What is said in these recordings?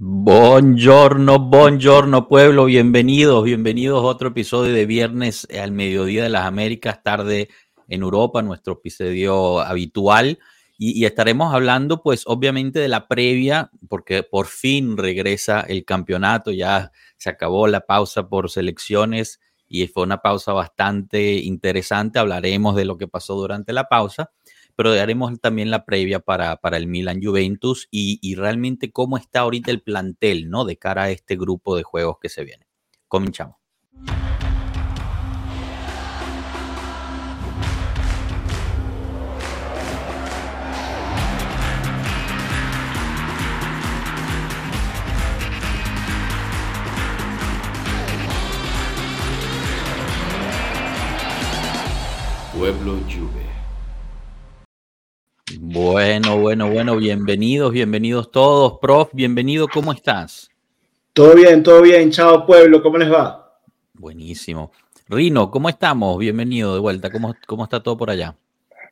Buongiorno, buongiorno pueblo, bienvenidos, bienvenidos a otro episodio de Viernes al Mediodía de las Américas, tarde en Europa, nuestro episodio habitual. Y, estaremos hablando, pues, obviamente de la previa, porque por fin regresa el campeonato, ya se acabó la pausa por selecciones y fue una pausa bastante interesante. Hablaremos de lo que pasó durante la pausa pero haremos también la previa para, para el Milan Juventus y, y, realmente cómo está ahorita el plantel, ¿no? De cara a este grupo de juegos que se viene. Comenzamos. Pueblo Juve. Bueno, bueno, bueno, bienvenidos, bienvenidos todos. Prof, bienvenido, ¿cómo estás? Todo bien, todo bien. Chao, pueblo, ¿cómo les va? Buenísimo. Rino, ¿cómo estamos? Bienvenido de vuelta. ¿Cómo, cómo está todo por allá?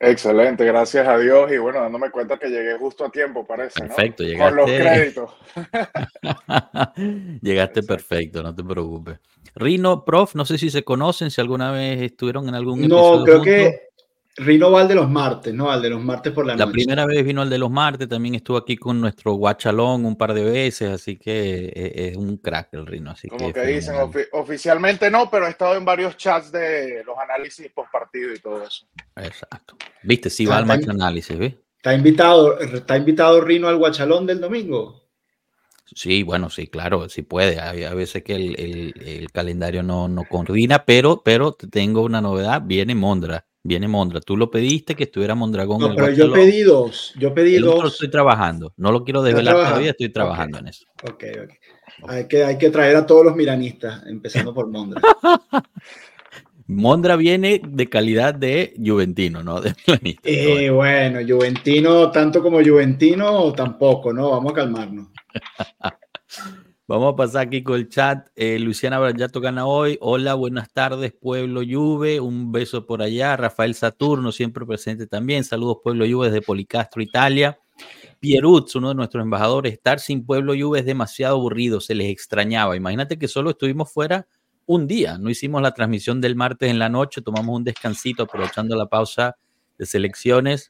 Excelente, gracias a Dios. Y bueno, dándome cuenta que llegué justo a tiempo, parece. Perfecto, llegaste. Con los créditos. llegaste perfecto, no te preocupes. Rino, prof, no sé si se conocen, si alguna vez estuvieron en algún No, creo que Rino va al de los martes, ¿no? Al de los martes por la, noche. La primera vez vino al de los martes, también estuvo aquí con nuestro guachalón un par de veces, así que e, es un crack el Rino. Así Como que, dicen, oficialmente no, pero he estado en varios chats de los análisis post partido y todo eso. Exacto. Viste, sí va al match análisis, ¿ves? ¿Está invitado, ¿Está invitado Rino al guachalón del domingo? Sí, bueno, sí, claro, sí puede. Hay a veces que el, el, calendario no, no coordina, pero, pero tengo una novedad, viene Mondra. Viene Mondra. Tú lo pediste que estuviera Mondragón. No, pero yo pedí dos. Yo pedí dos. Lo estoy trabajando. No lo quiero desvelar todavía, estoy trabajando en eso. Ok, ok. Hay que, hay que traer a todos los miranistas, empezando por Mondra. Mondra viene de calidad de Juventino, ¿no? De eh, bueno, Juventino, tanto como Juventino, tampoco, ¿no? Vamos a calmarnos. Vamos a pasar aquí con el chat. Eh, Luciana Brayato gana hoy. Hola, buenas tardes, Pueblo Juve. Un beso por allá. Rafael Saturno, siempre presente también. Saludos, Pueblo Juve, desde Policastro, Italia. Pierutz, uno de nuestros embajadores. Estar sin Pueblo Juve es demasiado aburrido, se les extrañaba. Imagínate que solo estuvimos fuera un día. No hicimos la transmisión del martes en la noche, tomamos un descansito aprovechando la pausa de selecciones.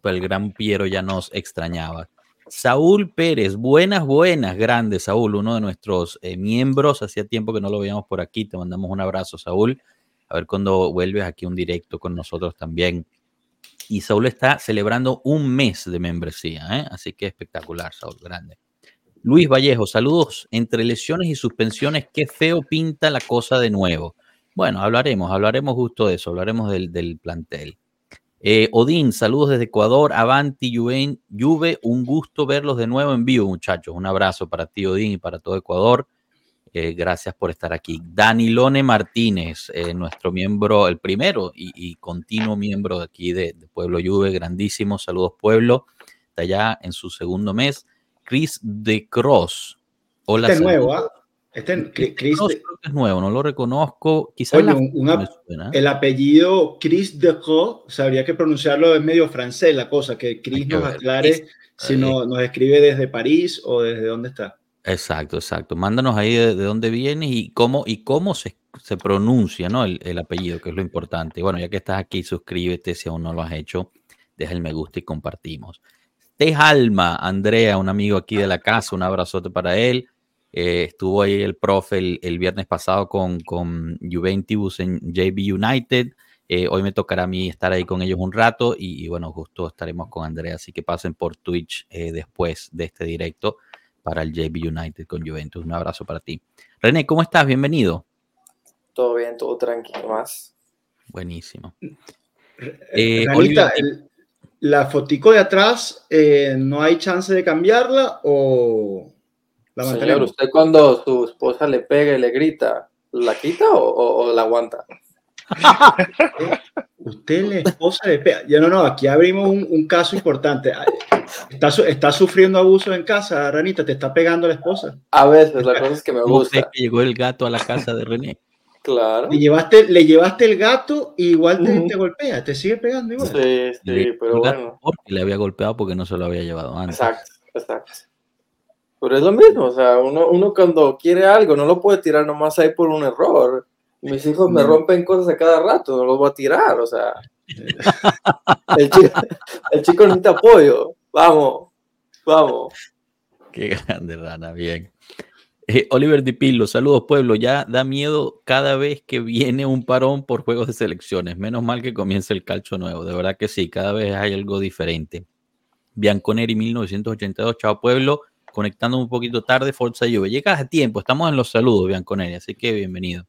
Pero el gran Piero ya nos extrañaba. Saúl Pérez, buenas, buenas, grandes, Saúl, uno de nuestros eh, miembros. Hacía tiempo que no lo veíamos por aquí. Te mandamos un abrazo, Saúl. A ver cuando vuelves aquí un directo con nosotros también. Y Saúl está celebrando un mes de membresía, ¿eh? así que espectacular, Saúl, grande. Luis Vallejo, saludos. Entre lesiones y suspensiones, qué feo pinta la cosa de nuevo. Bueno, hablaremos, hablaremos justo de eso, hablaremos del plantel. Eh, Odín, saludos desde Ecuador. Avanti, Juve, Juve, un gusto verlos de nuevo en vivo, muchachos. Un abrazo para ti, Odín, y para todo Ecuador. Eh, gracias por estar aquí. Danilone Martínez, eh, nuestro miembro, el primero y, continuo miembro de aquí de, Pueblo Juve, grandísimo. Saludos, Pueblo. Está ya en su segundo mes. Chris de Cross. Hola. De nuevo, ¿ah? Este, Chris es nuevo, no lo reconozco. Quizás el apellido Chris de Co, sabría que pronunciarlo es medio francés la cosa, que Chris nos aclare si no, nos escribe desde París o desde dónde está. Exacto, exacto. Mándanos ahí de, dónde vienes y cómo, y cómo se, se pronuncia ¿no? El, el, apellido, que es lo importante. Bueno, ya que estás aquí, suscríbete si aún no lo has hecho, deja el me gusta y compartimos. Tejalma, Andrea, un amigo aquí de la casa, un abrazote para él. Eh, estuvo ahí el profe el, viernes pasado con, con, Juventus en JB United. Eh, hoy me tocará a mí estar ahí con ellos un rato y, bueno, justo estaremos con Andrea, así que pasen por Twitch eh, después de este directo para el JB United con Juventus. Un abrazo para ti. René, ¿cómo estás? Bienvenido. Todo bien, todo tranquilo más. Buenísimo. la fotico de atrás, ¿no hay chance de cambiarla o, Señor, ¿usted cuando su esposa le pega y le grita, la quita o, la aguanta? Usted la esposa le pega. Ya no, no, aquí abrimos un, caso importante. Está, está, sufriendo abuso en casa, Ranita, te está pegando la esposa. A veces, la cosa es que me gusta. que llegó el gato a la casa de René. Claro. Le llevaste, le llevaste el gato y igual te, golpea, te sigue pegando igual. Sí, sí, pero bueno. le había golpeado porque no se lo había llevado antes. Exacto, exacto. Pero es lo mismo, o sea, uno, uno cuando quiere algo no lo puede tirar nomás ahí por un error. Mis hijos me rompen cosas a cada rato, no los voy a tirar, o sea. El chico, el chico necesita apoyo. Vamos, vamos. Qué grande, Rana, bien. Eh, Oliver Di Pillo, saludos pueblo. Ya da miedo cada vez que viene un parón por juegos de selecciones. Menos mal que comience el calcho nuevo. De verdad que sí, cada vez hay algo diferente. Bianconeri 1982, chao pueblo. Conectando un poquito tarde, Forza Juve. Llegas a tiempo, estamos en los saludos, Bianconeri, así que bienvenido.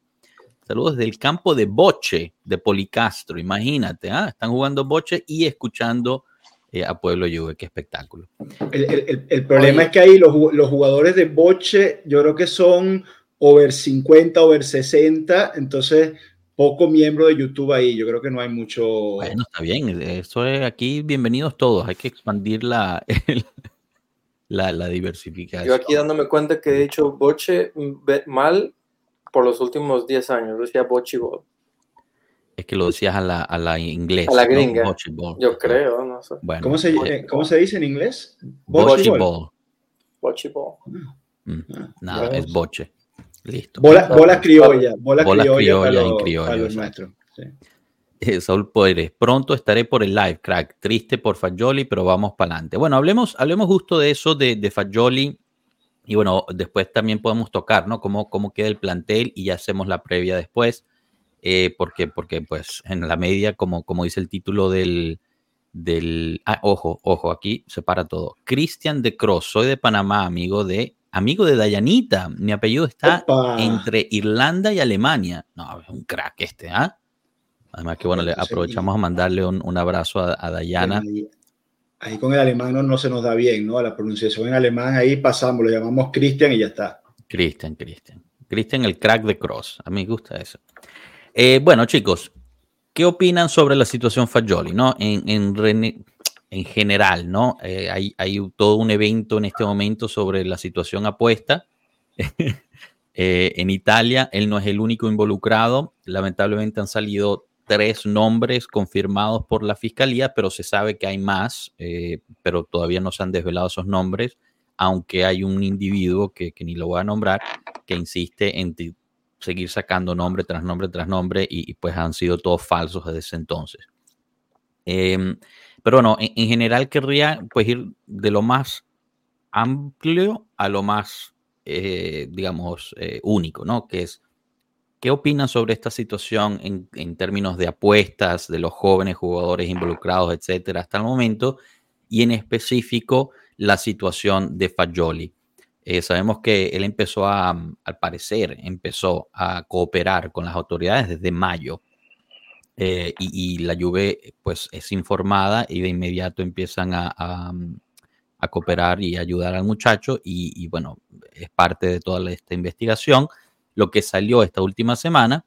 Saludos del campo de Boche de Policastro. Imagínate, ¿ah? están jugando Boche y escuchando eh, a Pueblo Juve. Qué espectáculo. El, problema es que ahí los, jugadores de Boche, yo creo que son over 50, over 60. Entonces, poco miembro de YouTube ahí. Yo creo que no hay mucho. Bueno, está bien. Eso es aquí. Bienvenidos todos. Hay que expandir la, la, la diversificación. Yo aquí dándome cuenta que he dicho Boche mal por los últimos 10 años. Decía Bochibol. Es que lo decías a la, a la inglés. A la gringa. Yo creo, no sé. Bueno, ¿Cómo, se, eh, ¿Cómo se dice en inglés? Bochibol. Bochibol. Mm, ah, nada, es boche. Listo. Bola, bola criolla. Bola, criolla, criolla en criollo. Sí. Eh, Saúl pronto estaré por el live, crack. Triste por Fagioli, pero vamos para adelante. Bueno, hablemos, hablemos justo de eso, de, de Fagioli y bueno, después también podemos tocar, ¿no? Cómo, cómo queda el plantel y ya hacemos la previa después. Eh, porque, porque, pues, en la media, como, como dice el título del, del... Ah, ojo, ojo, aquí se para todo. Cristian de Cross, soy de Panamá, amigo de... Amigo de Dayanita, mi apellido está entre Irlanda y Alemania. No, es un crack este, ¿ah? Además que bueno, le aprovechamos a mandarle un, un abrazo a, a Dayana ahí con el alemán no, se nos da bien, ¿no? La pronunciación en alemán ahí pasamos, lo llamamos Christian y ya está. Christian, Christian. Christian, el crack de Cross. A mí me gusta eso. Eh, bueno, chicos, ¿qué opinan sobre la situación Fagioli, no? En, en, en general, ¿no? Eh, hay, hay, todo un evento en este momento sobre la situación apuesta. Eh, en Italia, él no es el único involucrado. Lamentablemente han salido tres nombres confirmados por la fiscalía, pero se sabe que hay más, eh, pero todavía no se han desvelado esos nombres, aunque hay un individuo que, ni lo voy a nombrar, que insiste en seguir sacando nombre tras nombre tras nombre y, pues han sido todos falsos desde ese entonces. Em, pero bueno, en, general querría pues ir de lo más amplio a lo más, eh, digamos, eh, único, ¿no? Que es ¿Qué opinan sobre esta situación en, términos de apuestas de los jóvenes jugadores involucrados, etcétera, hasta el momento? Y en específico, la situación de Fagioli. Eh, sabemos que él empezó a, al parecer, empezó a cooperar con las autoridades desde mayo. Eh, y, la Juve, pues, es informada y de inmediato empiezan a, a, cooperar y ayudar al muchacho. Y, y, bueno, es parte de toda esta investigación. Lo que salió esta última semana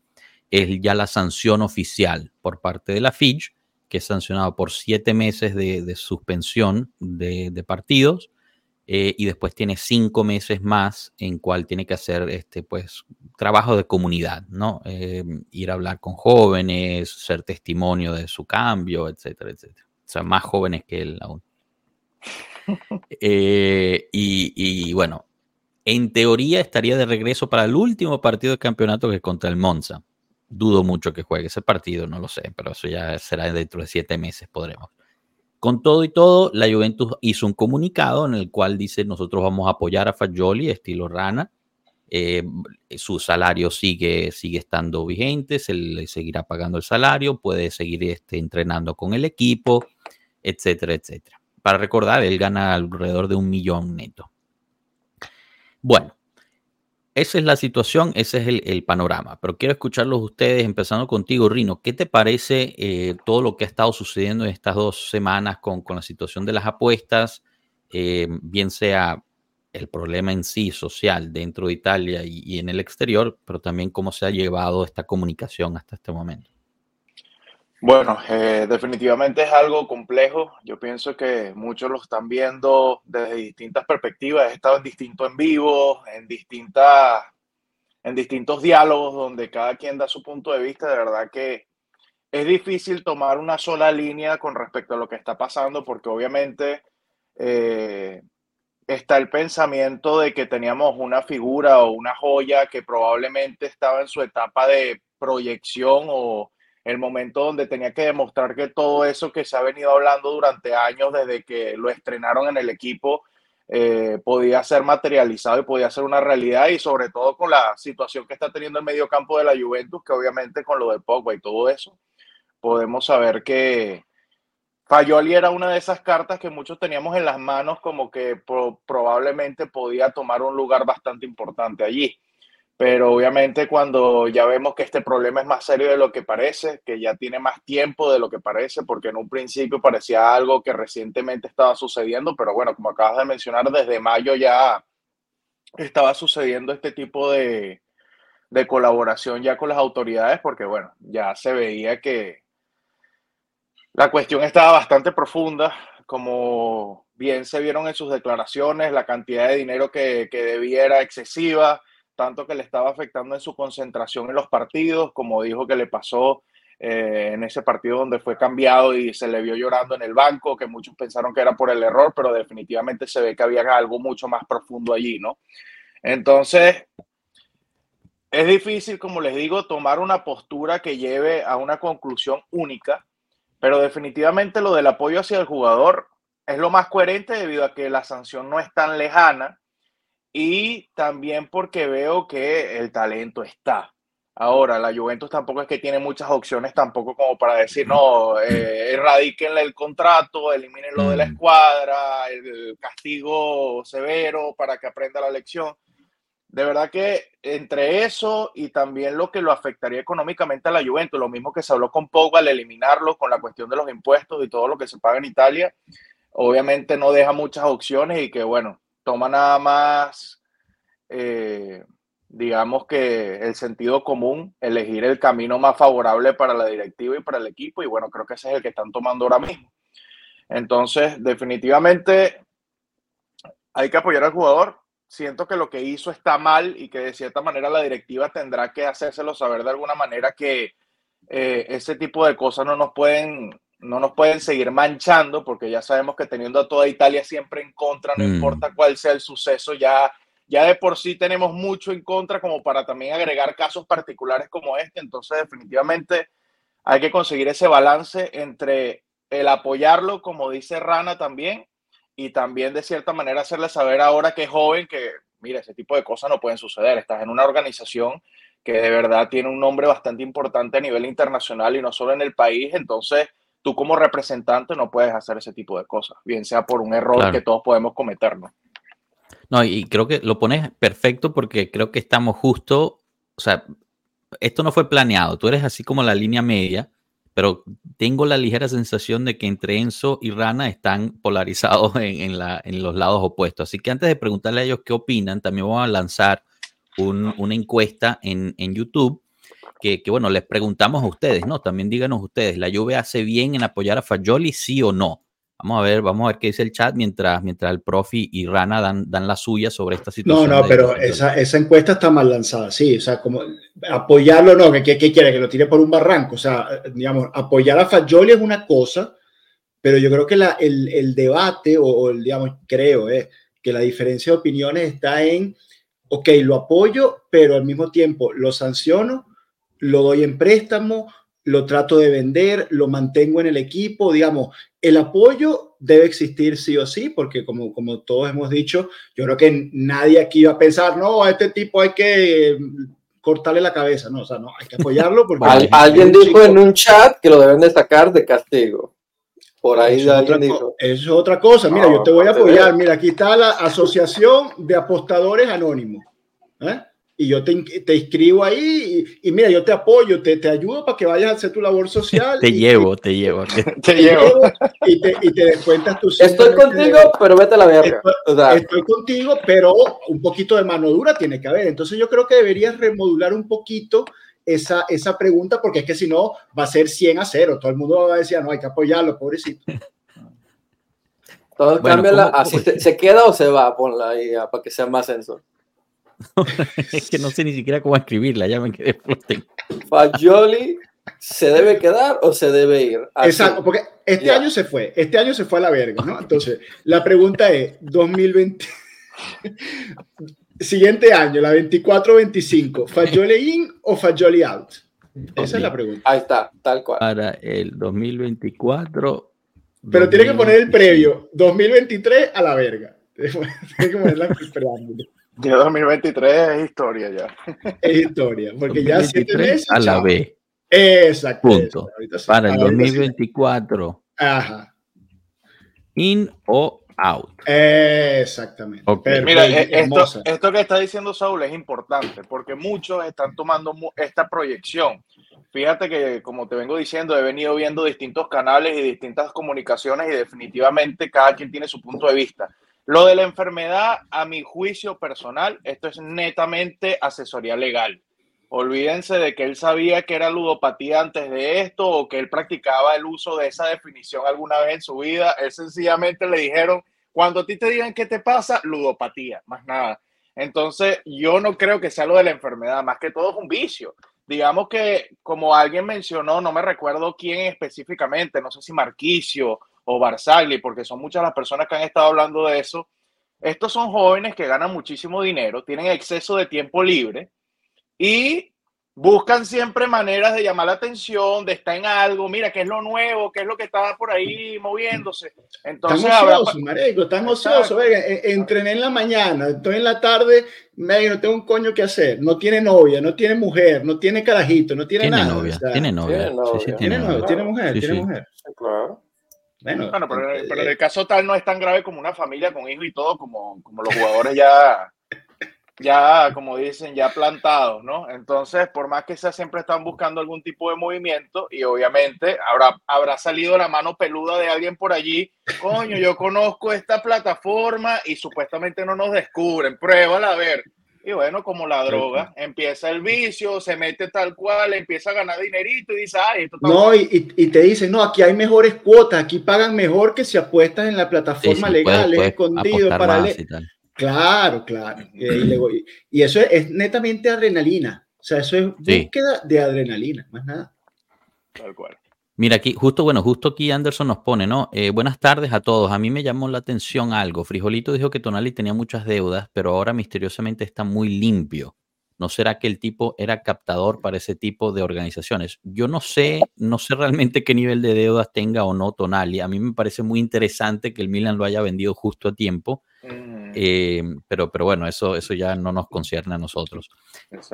es ya la sanción oficial por parte de la Fitch, que es sancionado por siete meses de, suspensión de, partidos eh, y después tiene cinco meses más en cual tiene que hacer este, pues, trabajo de comunidad, ¿no? Eh, ir a hablar con jóvenes, ser testimonio de su cambio, etcétera, etcétera. O sea, más jóvenes que él aún. Eh, y, y, bueno, en teoría estaría de regreso para el último partido de campeonato que es contra el Monza. Dudo mucho que juegue ese partido, no lo sé, pero eso ya será dentro de siete meses, podremos. Con todo y todo, la Juventus hizo un comunicado en el cual dice nosotros vamos a apoyar a Fagioli, estilo Rana. Eh, su salario sigue, sigue estando vigente, se le seguirá pagando el salario, puede seguir este, entrenando con el equipo, etcétera, etcétera. Para recordar, él gana alrededor de un millón neto. Bueno, esa es la situación, ese es el, panorama, pero quiero escucharlos ustedes, empezando contigo, Rino. ¿Qué te parece eh, todo lo que ha estado sucediendo en estas dos semanas con, la situación de las apuestas, eh, bien sea el problema en sí social dentro de Italia y en el exterior, pero también cómo se ha llevado esta comunicación hasta este momento? Bueno, eh, definitivamente es algo complejo. Yo pienso que muchos lo están viendo desde distintas perspectivas. He estado en distintos en vivo, en distintas, en distintos diálogos donde cada quien da su punto de vista. De verdad que es difícil tomar una sola línea con respecto a lo que está pasando, porque obviamente eh, está el pensamiento de que teníamos una figura o una joya que probablemente estaba en su etapa de proyección o el momento donde tenía que demostrar que todo eso que se ha venido hablando durante años desde que lo estrenaron en el equipo eh, podía ser materializado y podía ser una realidad y sobre todo con la situación que está teniendo el medio campo de la Juventus, que obviamente con lo de Pogba y todo eso, podemos saber que Fayoli era una de esas cartas que muchos teníamos en las manos como que probablemente podía tomar un lugar bastante importante allí pero obviamente cuando ya vemos que este problema es más serio de lo que parece, que ya tiene más tiempo de lo que parece, porque en un principio parecía algo que recientemente estaba sucediendo, pero bueno, como acabas de mencionar, desde mayo ya estaba sucediendo este tipo de, de colaboración ya con las autoridades, porque bueno, ya se veía que la cuestión estaba bastante profunda, como bien se vieron en sus declaraciones, la cantidad de dinero que, que debía era excesiva tanto que le estaba afectando en su concentración en los partidos, como dijo que le pasó eh, en ese partido donde fue cambiado y se le vio llorando en el banco, que muchos pensaron que era por el error, pero definitivamente se ve que había algo mucho más profundo allí, ¿no? Entonces, es difícil, como les digo, tomar una postura que lleve a una conclusión única, pero definitivamente lo del apoyo hacia el jugador es lo más coherente debido a que la sanción no es tan lejana y también porque veo que el talento está. Ahora, la Juventus tampoco es que tiene muchas opciones tampoco como para decir, no, eh, erradiquenle el contrato, elimínenlo de la escuadra, el castigo severo para que aprenda la lección. De verdad que entre eso y también lo que lo afectaría económicamente a la Juventus, lo mismo que se habló con Pogba al eliminarlo con la cuestión de los impuestos y todo lo que se paga en Italia, obviamente no deja muchas opciones y que bueno, toma nada más, eh, digamos que el sentido común, elegir el camino más favorable para la directiva y para el equipo, y bueno, creo que ese es el que están tomando ahora mismo. Entonces, definitivamente hay que apoyar al jugador. Siento que lo que hizo está mal y que de cierta manera la directiva tendrá que hacérselo saber de alguna manera que eh, ese tipo de cosas no nos pueden no nos pueden seguir manchando, porque ya sabemos que teniendo a toda Italia siempre en contra, no mm. importa cuál sea el suceso, ya, ya de por sí tenemos mucho en contra como para también agregar casos particulares como este. Entonces, definitivamente hay que conseguir ese balance entre el apoyarlo, como dice Rana también, y también de cierta manera hacerle saber ahora que es joven que, mira, ese tipo de cosas no pueden suceder. Estás en una organización que de verdad tiene un nombre bastante importante a nivel internacional y no solo en el país. Entonces, tú como representante no puedes hacer ese tipo de cosas, bien sea por un error que todos podemos cometer, ¿no? No, y creo que lo pones perfecto porque creo que estamos justo, o sea, esto no fue planeado, tú eres así como la línea media, pero tengo la ligera sensación de que entre Enzo y Rana están polarizados en, la, en los lados opuestos. Así que antes de preguntarle a ellos qué opinan, también vamos a lanzar una encuesta en, en YouTube que, bueno, les preguntamos a ustedes, ¿no? También díganos ustedes, ¿la Juve hace bien en apoyar a Fajoli, sí o no? Vamos a ver, vamos a ver qué dice el chat mientras, mientras el profi y Rana dan, dan la suya sobre esta situación. No, no, pero esa, esa, encuesta está mal lanzada, sí, o sea, como apoyarlo, no, ¿qué, qué, quiere? Que lo tire por un barranco, o sea, digamos, apoyar a Fajoli es una cosa, pero yo creo que la, el, el, debate, o, el, digamos, creo, eh, que la diferencia de opiniones está en, ok, lo apoyo, pero al mismo tiempo lo sanciono lo doy en préstamo, lo trato de vender, lo mantengo en el equipo, digamos, el apoyo debe existir sí o sí, porque como, como todos hemos dicho, yo creo que nadie aquí va a pensar, no, a este tipo hay que cortarle la cabeza, no, o sea, no, hay que apoyarlo. Porque alguien dijo en un chat que lo deben destacar de castigo. Por ahí eso alguien dijo. Eso es otra cosa, mira, yo te voy a apoyar, mira, aquí está la Asociación de Apostadores Anónimos. ¿eh? Y yo te, te inscribo ahí y, mira, yo te apoyo, te, te ayudo para que vayas a hacer tu labor social. te llevo, te llevo. Te, llevo. Y te, y te descuentas tu... Estoy contigo, pero vete a la verga. Estoy, estoy, contigo, pero un poquito de mano dura tiene que haber. Entonces yo creo que deberías remodular un poquito esa, esa pregunta porque es que si no va a ser 100 a 0. Todo el mundo va a decir, no, hay que apoyarlo, pobrecito. Todo cámbiala, así se queda o se va, ponla ahí para que sea más sensor. es que no sé ni siquiera cómo escribirla, ya me quedé Fagioli ¿Se debe quedar o se debe ir? Así. Exacto, porque este yeah. año se fue, este año se fue a la verga, ¿no? Entonces, la pregunta es, 2020, siguiente año, la 24-25, ¿Fagioli in o Fagioli out? Esa es la pregunta. Ahí está, tal cual. Para el 2024. Pero 2023. tiene que poner el previo, 2023 a la verga. Tiene que poner la preámbulo. Ya 2023 es historia ya. Es historia, porque ya siete meses. A la B. Exacto. Punto. Para el 2024. Ajá. In o out. Exactamente. Okay. Mira, esto, esto, que está diciendo Saúl es importante porque muchos están tomando esta proyección. Fíjate que, como te vengo diciendo, he venido viendo distintos canales y distintas comunicaciones y definitivamente cada quien tiene su punto de vista. Lo de la enfermedad, a mi juicio personal, esto es netamente asesoría legal. Olvídense de que él sabía que era ludopatía antes de esto o que él practicaba el uso de esa definición alguna vez en su vida. Él sencillamente le dijeron, cuando a ti te digan qué te pasa, ludopatía, más nada. Entonces, yo no creo que sea lo de la enfermedad, más que todo es un vicio. Digamos que, como alguien mencionó, no me recuerdo quién específicamente, no sé si Marquicio o Barzagli, porque son muchas las personas que han estado hablando de eso. Estos son jóvenes que ganan muchísimo dinero, tienen exceso de tiempo libre y buscan siempre maneras de llamar la atención, de estar en algo, mira, qué es lo nuevo, qué es lo que está por ahí moviéndose. Entonces, están ociosos, marico, están ociosos, entrené en la mañana, estoy en la tarde, me no tengo un coño que hacer, no tiene novia, no tiene mujer, no tiene carajito, no tiene, tiene nada. Novia, o sea, tiene novia, tiene novia, sí, sí, tiene, novia, tiene mujer, Sí, tiene sí. mujer. Claro. Bueno, Bueno, pero, eh, pero en el caso tal no es tan grave como una familia con hijos y todo, como, como los jugadores ya, ya, como dicen, ya plantados, ¿no? Entonces, por más que sea, siempre están buscando algún tipo de movimiento y obviamente habrá, habrá salido la mano peluda de alguien por allí. Coño, yo conozco esta plataforma y supuestamente no nos descubren, pruébala a ver. Y bueno, como la droga, empieza el vicio, se mete tal cual, empieza a ganar dinerito y dice, ay, esto está No, y, y- y te dicen, no, aquí hay mejores cuotas, aquí pagan mejor que si apuestas en la plataforma sí, legal, puedes- es puedes escondido, paralelo. Claro, claro. Y, eso es, es netamente adrenalina. O sea, eso es Sí. búsqueda de adrenalina, más nada. tal cual. Mira aquí, justo, bueno, justo aquí Anderson nos pone, ¿no? Eh, buenas tardes a todos. A mí me llamó la atención algo. Frijolito dijo que Tonali tenía muchas deudas, pero ahora misteriosamente está muy limpio. ¿No será que el tipo era captador para ese tipo de organizaciones? Yo no sé, no sé realmente qué nivel de deudas tenga o no Tonali. A mí me parece muy interesante que el Milan lo haya vendido justo a tiempo, Mm, eh, pero, pero bueno, eso, eso ya no nos concierne a nosotros.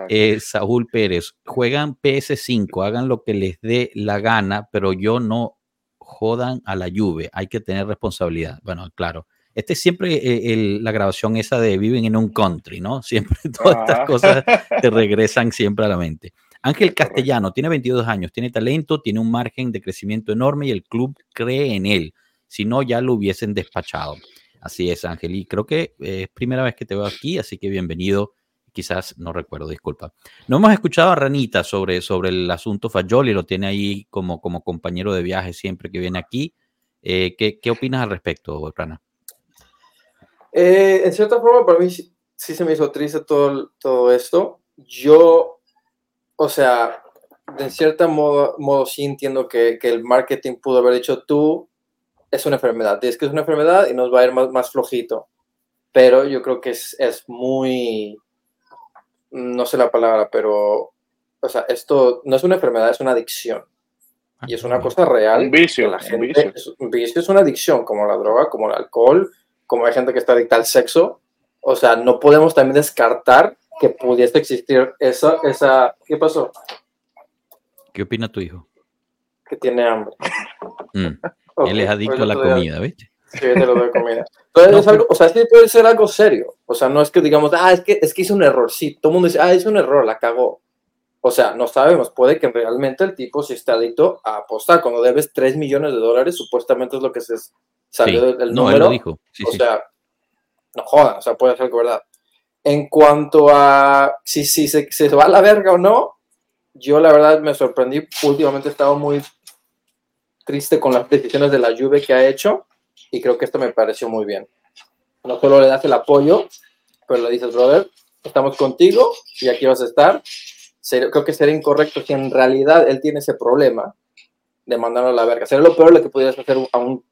Eh, Saúl Pérez, juegan PS5, hagan lo que les dé la gana, pero yo no jodan a la Juve, hay que tener responsabilidad. Bueno, claro. Este es siempre eh, el- la grabación esa de viven en un country, ¿no? Siempre todas estas cosas te regresan siempre a la mente. Ángel Castellano tiene 22 años, tiene talento, tiene un margen de crecimiento enorme y el club cree en él. Si no, ya lo hubiesen despachado. Así es, Ángel. Y creo que eh, es primera vez que te veo aquí, así que bienvenido. Quizás no recuerdo, disculpa. No hemos escuchado a Ranita sobre, sobre el asunto Fayoli, lo tiene ahí como, como compañero de viaje siempre que viene aquí. Eh, ¿qué, ¿Qué opinas al respecto, Rana? Eh, en cierta forma, para mí sí, se me hizo triste todo, todo esto. Yo, o sea, de cierta modo, modo sí entiendo que, que el marketing pudo haber dicho tú, es una enfermedad, dices que es una enfermedad y nos va a ir más, más flojito. Pero yo creo que es, es muy, no sé la palabra, pero, o sea, esto no es una enfermedad, es una adicción. Y es una cosa real. Un vicio, la un gente, vicio. es un vicio es una adicción, como la droga, como el alcohol, como hay gente que está adicta al sexo. O sea, no podemos también descartar que pudiese existir esa, esa, ¿qué pasó? ¿Qué opina tu hijo? Que tiene hambre. Mm, Ok, Él es adicto a la pues te doy- comida, ¿viste? Sí, te lo doy comida. Entonces, No, es algo, o sea, sí puede ser algo serio. O sea, no es que digamos, ah, es que, es que hizo un error. Sí, todo el mundo dice, ah, hizo un error, la cagó. O sea, no sabemos, puede que realmente el tipo sí esté adicto a apostar. Cuando debes 3 millones de dólares, supuestamente es lo que se salió Sí. del del No, él número. lo dijo. Sí, o sí. sea, no jodan, o sea, puede ser que verdad. En cuanto a si, si se, se va a la verga o no, yo la verdad me sorprendí. Últimamente he estado muy triste con las decisiones de la Juve que ha hecho y creo que esto me pareció muy bien. No solo le das el apoyo, pero le dices, brother, estamos contigo y aquí vas a estar. creo que sería incorrecto si en realidad él tiene ese problema de mandarlo a la verga. Sería lo peor lo que pudieras hacer a un,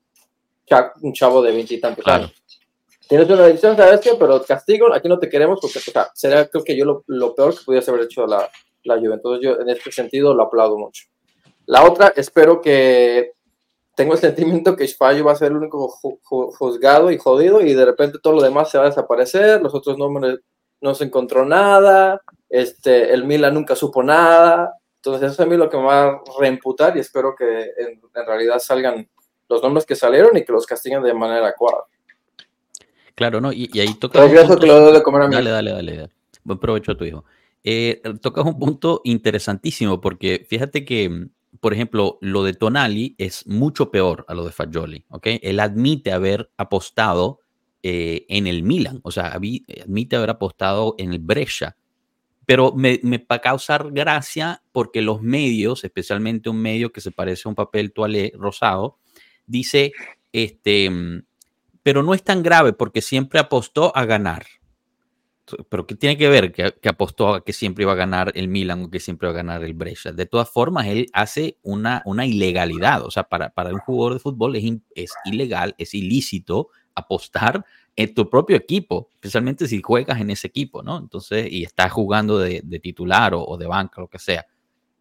chavo de veintitantos años. Tienes una adicción, ¿sabes qué? Pero castigo, aquí no te queremos porque o sea, sería creo que yo lo, lo peor que pudiese haber hecho la, la Juve. Entonces yo en este sentido lo aplaudo mucho. La otra, espero que tengo el sentimiento que España va a ser el único juzgado y jodido y de repente todo lo demás se va a desaparecer, los otros nombres no se encontró nada, este, el Milan nunca supo nada, entonces eso es a mí lo que me va a reimputar y espero que en, realidad salgan los nombres que salieron y que los castiguen de manera adecuada. Claro, ¿no? Y, ahí toca... Dale, dale, dale, Buen provecho a tu hijo. Eh, tocas un punto interesantísimo porque fíjate que por ejemplo, lo de Tonali es mucho peor a lo de Fagioli, ¿ok? Él admite haber apostado eh, en el Milan, o sea, admite haber apostado en el Brescia, pero me, me va a causar gracia porque los medios, especialmente un medio que se parece a un papel toalé rosado, dice, este, mm, pero no es tan grave porque siempre apostó a ganar pero ¿qué tiene que ver que, apostó a que siempre iba a ganar el Milan o que siempre iba a ganar el Brescia? De todas formas, él hace una, una ilegalidad. O sea, para, para un jugador de fútbol es, es ilegal, es ilícito apostar en tu propio equipo, especialmente si juegas en ese equipo, ¿no? Entonces, y estás jugando de, de titular o, o, de banca, lo que sea.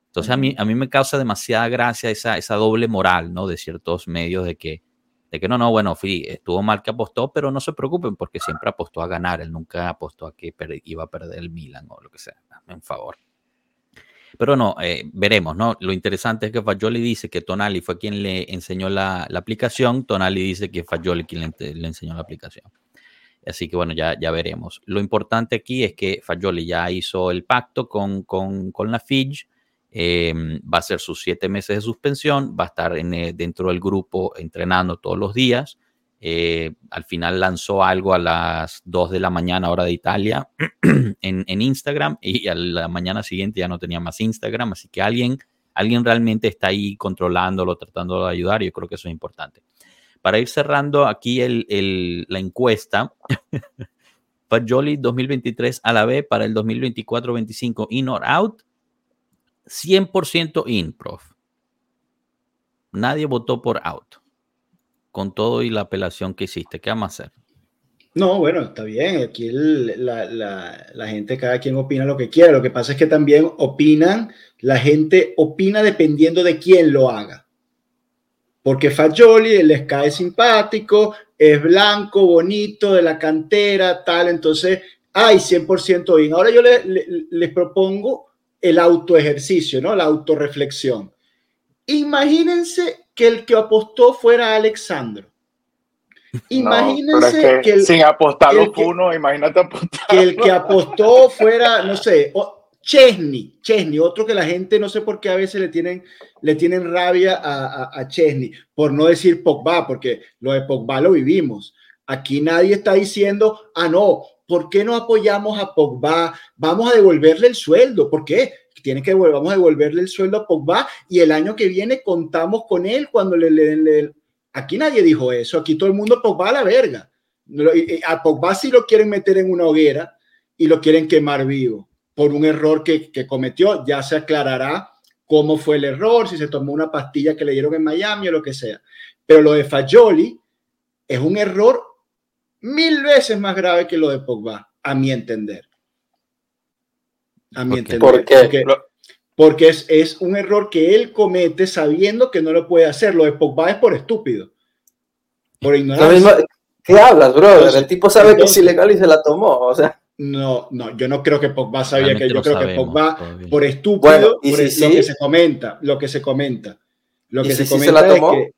Entonces, a mí, a mí me causa demasiada gracia esa, esa doble moral, ¿no? De ciertos medios de que, de que no, no, bueno, estuvo mal que apostó, pero no se preocupen porque siempre apostó a ganar, él nunca apostó a que iba a perder el Milan o lo que sea, en favor. Pero no, eh, veremos, ¿no? Lo interesante es que Fagioli dice que Tonali fue quien le enseñó la, aplicación, Tonali dice que Fagioli quien le, enseñó la aplicación. Así que bueno, ya, ya veremos. Lo importante aquí es que Fagioli ya hizo el pacto con, con, con la FIG, Em, va a ser sus siete meses de suspensión, va a estar en, eh, dentro del grupo entrenando todos los días. Eh, al final lanzó algo a las 2 de la mañana hora de Italia en, Instagram y a la mañana siguiente ya no tenía más Instagram, así que alguien, alguien realmente está ahí controlándolo, tratando de ayudar yo creo que eso es importante. Para ir cerrando aquí el, el, la encuesta, Fajoli 2023 a la B para el 2024-25 in or out, 100% in, prof. Nadie votó por out. Con todo y la apelación que hiciste, ¿qué vamos a hacer? No, bueno, está bien. Aquí la, la, gente, cada quien opina lo que quiera. Lo que pasa es que también opinan, la gente opina dependiendo de quién lo haga. Porque Fagioli les cae simpático, es blanco, bonito, de la cantera, tal. Entonces, hay 100% bien. Ahora yo les propongo el autoejercicio, ¿no? La autorreflexión. Imagínense que el que apostó fuera Alexandro. Imagínense que, el, sin apostar los uno, imagínate apostar. Que el que apostó fuera, no sé, Chesney, Chesney, otro que la gente no sé por qué a veces le tienen, le tienen rabia a, a, Chesney, por no decir Pogba, porque lo de Pogba lo vivimos. Aquí nadie está diciendo, ah, no, ¿Por qué no apoyamos a Pogba? Vamos a devolverle el sueldo. ¿Por qué? Tiene que vamos a devolverle el sueldo a Pogba y el año que viene contamos con él cuando le den. Aquí nadie dijo eso. Aquí todo el mundo Pogba a la verga. A Pogba sí lo quieren meter en una hoguera y lo quieren quemar vivo por un error que, que cometió. Ya se aclarará cómo fue el error, si se tomó una pastilla que le dieron en Miami o lo que sea. Pero lo de Fagioli es un error mil veces más grave que lo de Pogba, a mi entender. A mi entender. ¿Por qué? Porque, es, es, un error que él comete sabiendo que no lo puede hacer. Lo de Pogba es por estúpido. Por ignorancia. ¿Qué hablas, bro? el tipo sabe que es ilegal y se la tomó. O sea. No, no, yo no creo que Pogba sabía que yo creo que Pogba por estúpido, por lo que se comenta, lo que se comenta, lo que se comenta es que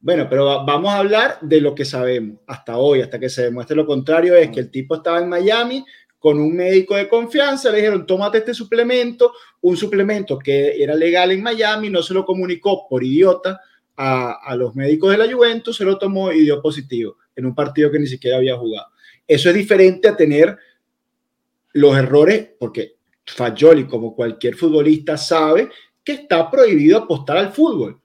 bueno, pero vamos a hablar de lo que sabemos hasta hoy, hasta que se demuestre lo contrario, es que el tipo estaba en Miami con un médico de confianza, le dijeron, tómate este suplemento, un suplemento que era legal en Miami, no se lo comunicó por idiota a, a los médicos de la Juventus, se lo tomó y dio positivo en un partido que ni siquiera había jugado. Eso es diferente a tener los errores, porque Fagioli, como cualquier futbolista, sabe que está prohibido apostar al fútbol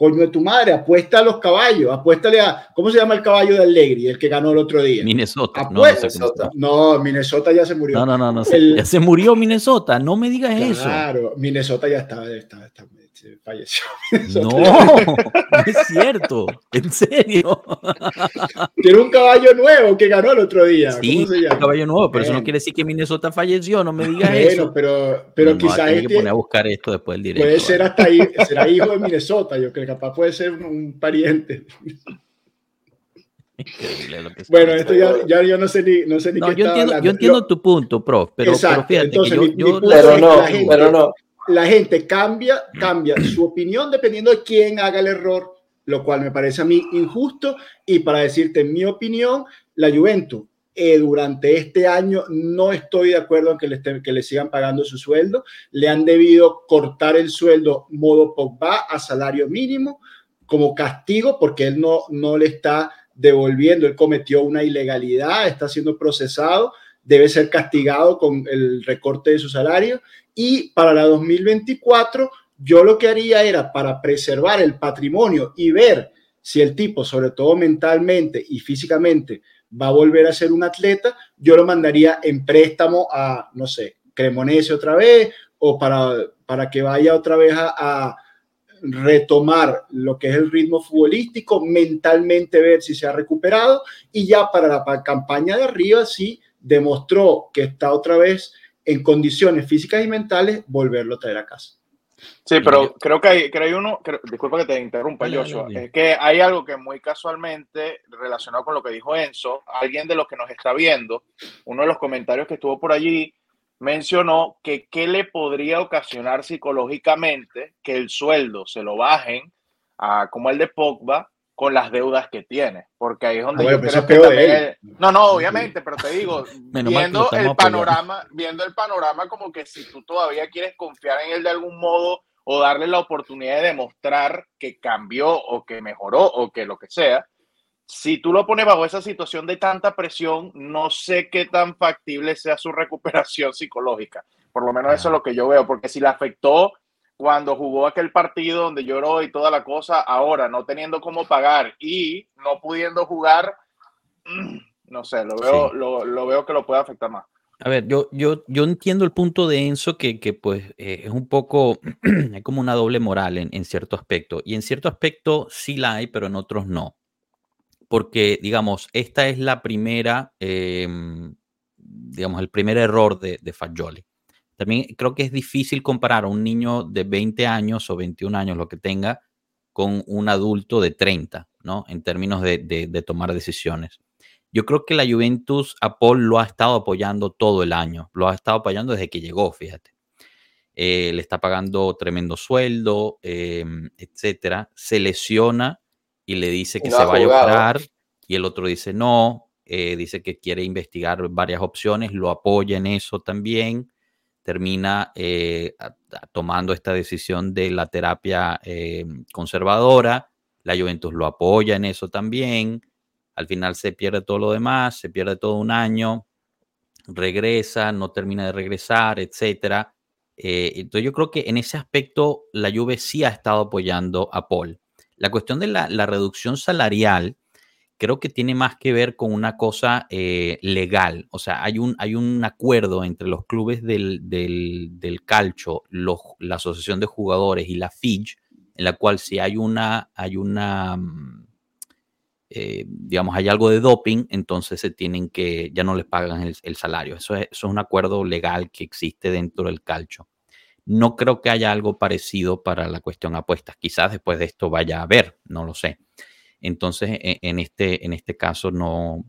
coño de tu madre, apuesta a los caballos, apuéstale a, ¿cómo se llama el caballo de Allegri, el que ganó el otro día? Minnesota. No, Minnesota. no, Minnesota ya se murió. No, no, no, no ya se murió Minnesota, no me digas eso. Claro, Minnesota ya está, está, está falleció. No, no es cierto, en serio. Tiene un caballo nuevo que ganó el otro día. Sí, un caballo nuevo, pero eso no quiere decir que Minnesota falleció, no me digas bueno, eso. pero, pero quizás. Hay que este poner a buscar esto después del directo. Puede ser hasta ahí, será hijo de Minnesota, yo creo que capaz puede ser un, pariente. Lo que bueno, esto ya, ya, yo no sé ni, no sé ni qué yo entiendo, yo entiendo tu punto, prof, pero, pero fíjate Entonces, que yo, yo pero, no, pero no, la gente cambia, cambia su opinión dependiendo de quién haga el error, lo cual me parece a mí injusto. Y para decirte mi opinión, la Juventus eh, durante este año no estoy de acuerdo en que le, que le sigan pagando su sueldo. Le han debido cortar el sueldo modo Pogba a salario mínimo como castigo porque él no, no le está devolviendo, él cometió una ilegalidad, está siendo procesado, debe ser castigado con el recorte de su salario y para la 2024, yo lo que haría era para preservar el patrimonio y ver si el tipo, sobre todo mentalmente y físicamente, va a volver a ser un atleta, yo lo mandaría en préstamo a, no sé, Cremonese otra vez o para, para que vaya otra vez a, a retomar lo que es el ritmo futbolístico, mentalmente ver si se ha recuperado y ya para la campaña de arriba sí demostró que está otra vez en condiciones físicas y mentales, volverlo a traer a casa. Sí, pero creo que hay, hay uno, disculpa que te interrumpa, Joshua, es que hay algo que muy casualmente relacionado con lo que dijo Enzo, alguien de los que nos está viendo, uno de los comentarios que estuvo por allí, mencionó que qué le podría ocasionar psicológicamente que el sueldo se lo bajen a, como el de Pogba con las deudas que tiene, porque ahí es donde ah, yo creo que también No, no, obviamente, pero te digo, viendo el panorama, viendo el panorama como que si tú todavía quieres confiar en él de algún modo o darle la oportunidad de demostrar que cambió o que mejoró o que lo que sea, si tú lo pones bajo esa situación de tanta presión, no sé qué tan factible sea su recuperación psicológica. Por lo menos eso es lo que yo veo, porque si le afectó cuando jugó aquel partido donde lloró y toda la cosa, ahora no teniendo cómo pagar y no pudiendo jugar, mm, no sé, lo veo, lo, veo que lo puede afectar más. A ver, yo, yo, yo entiendo el punto de Enzo que, que pues eh, es un poco, es como una doble moral en, en, cierto aspecto. Y en cierto aspecto sí la hay, pero en otros no. Porque, digamos, esta es la primera, em, digamos, el primer error de, de Fagioli. También creo que es difícil comparar a un niño de 20 años o 21 años, lo que tenga, con un adulto de 30, ¿no? En términos de, tomar decisiones. Yo creo que la Juventus a Paul lo ha estado apoyando todo el año, lo ha estado apoyando desde que llegó, fíjate. Eh, le está pagando tremendo sueldo, em, etcétera. Se lesiona y le dice que se vaya a operar y el otro dice no, eh, dice que quiere investigar varias opciones, lo apoya en eso también termina eh, tomando esta decisión de la terapia eh, conservadora. La Juventus lo apoya en eso también. Al final se pierde todo lo demás, se pierde todo un año, regresa, no termina de regresar, etcétera. Eh, entonces yo creo que en ese aspecto la Juve sí ha estado apoyando a Paul. La cuestión de la, la reducción salarial creo que tiene más que ver con una cosa eh, legal. O sea, hay un, hay un acuerdo entre los clubes del, del, calcio, la Asociación de Jugadores y la FIG, en la cual si hay una, hay una, mm, eh, digamos, hay algo de doping, entonces se tienen que, ya no les pagan el, salario. Eso es, un acuerdo legal que existe dentro del calcio. No creo que haya algo parecido para la cuestión apuestas. Quizás después de esto vaya a haber, no lo sé. Entonces, e, en este, en este caso, no,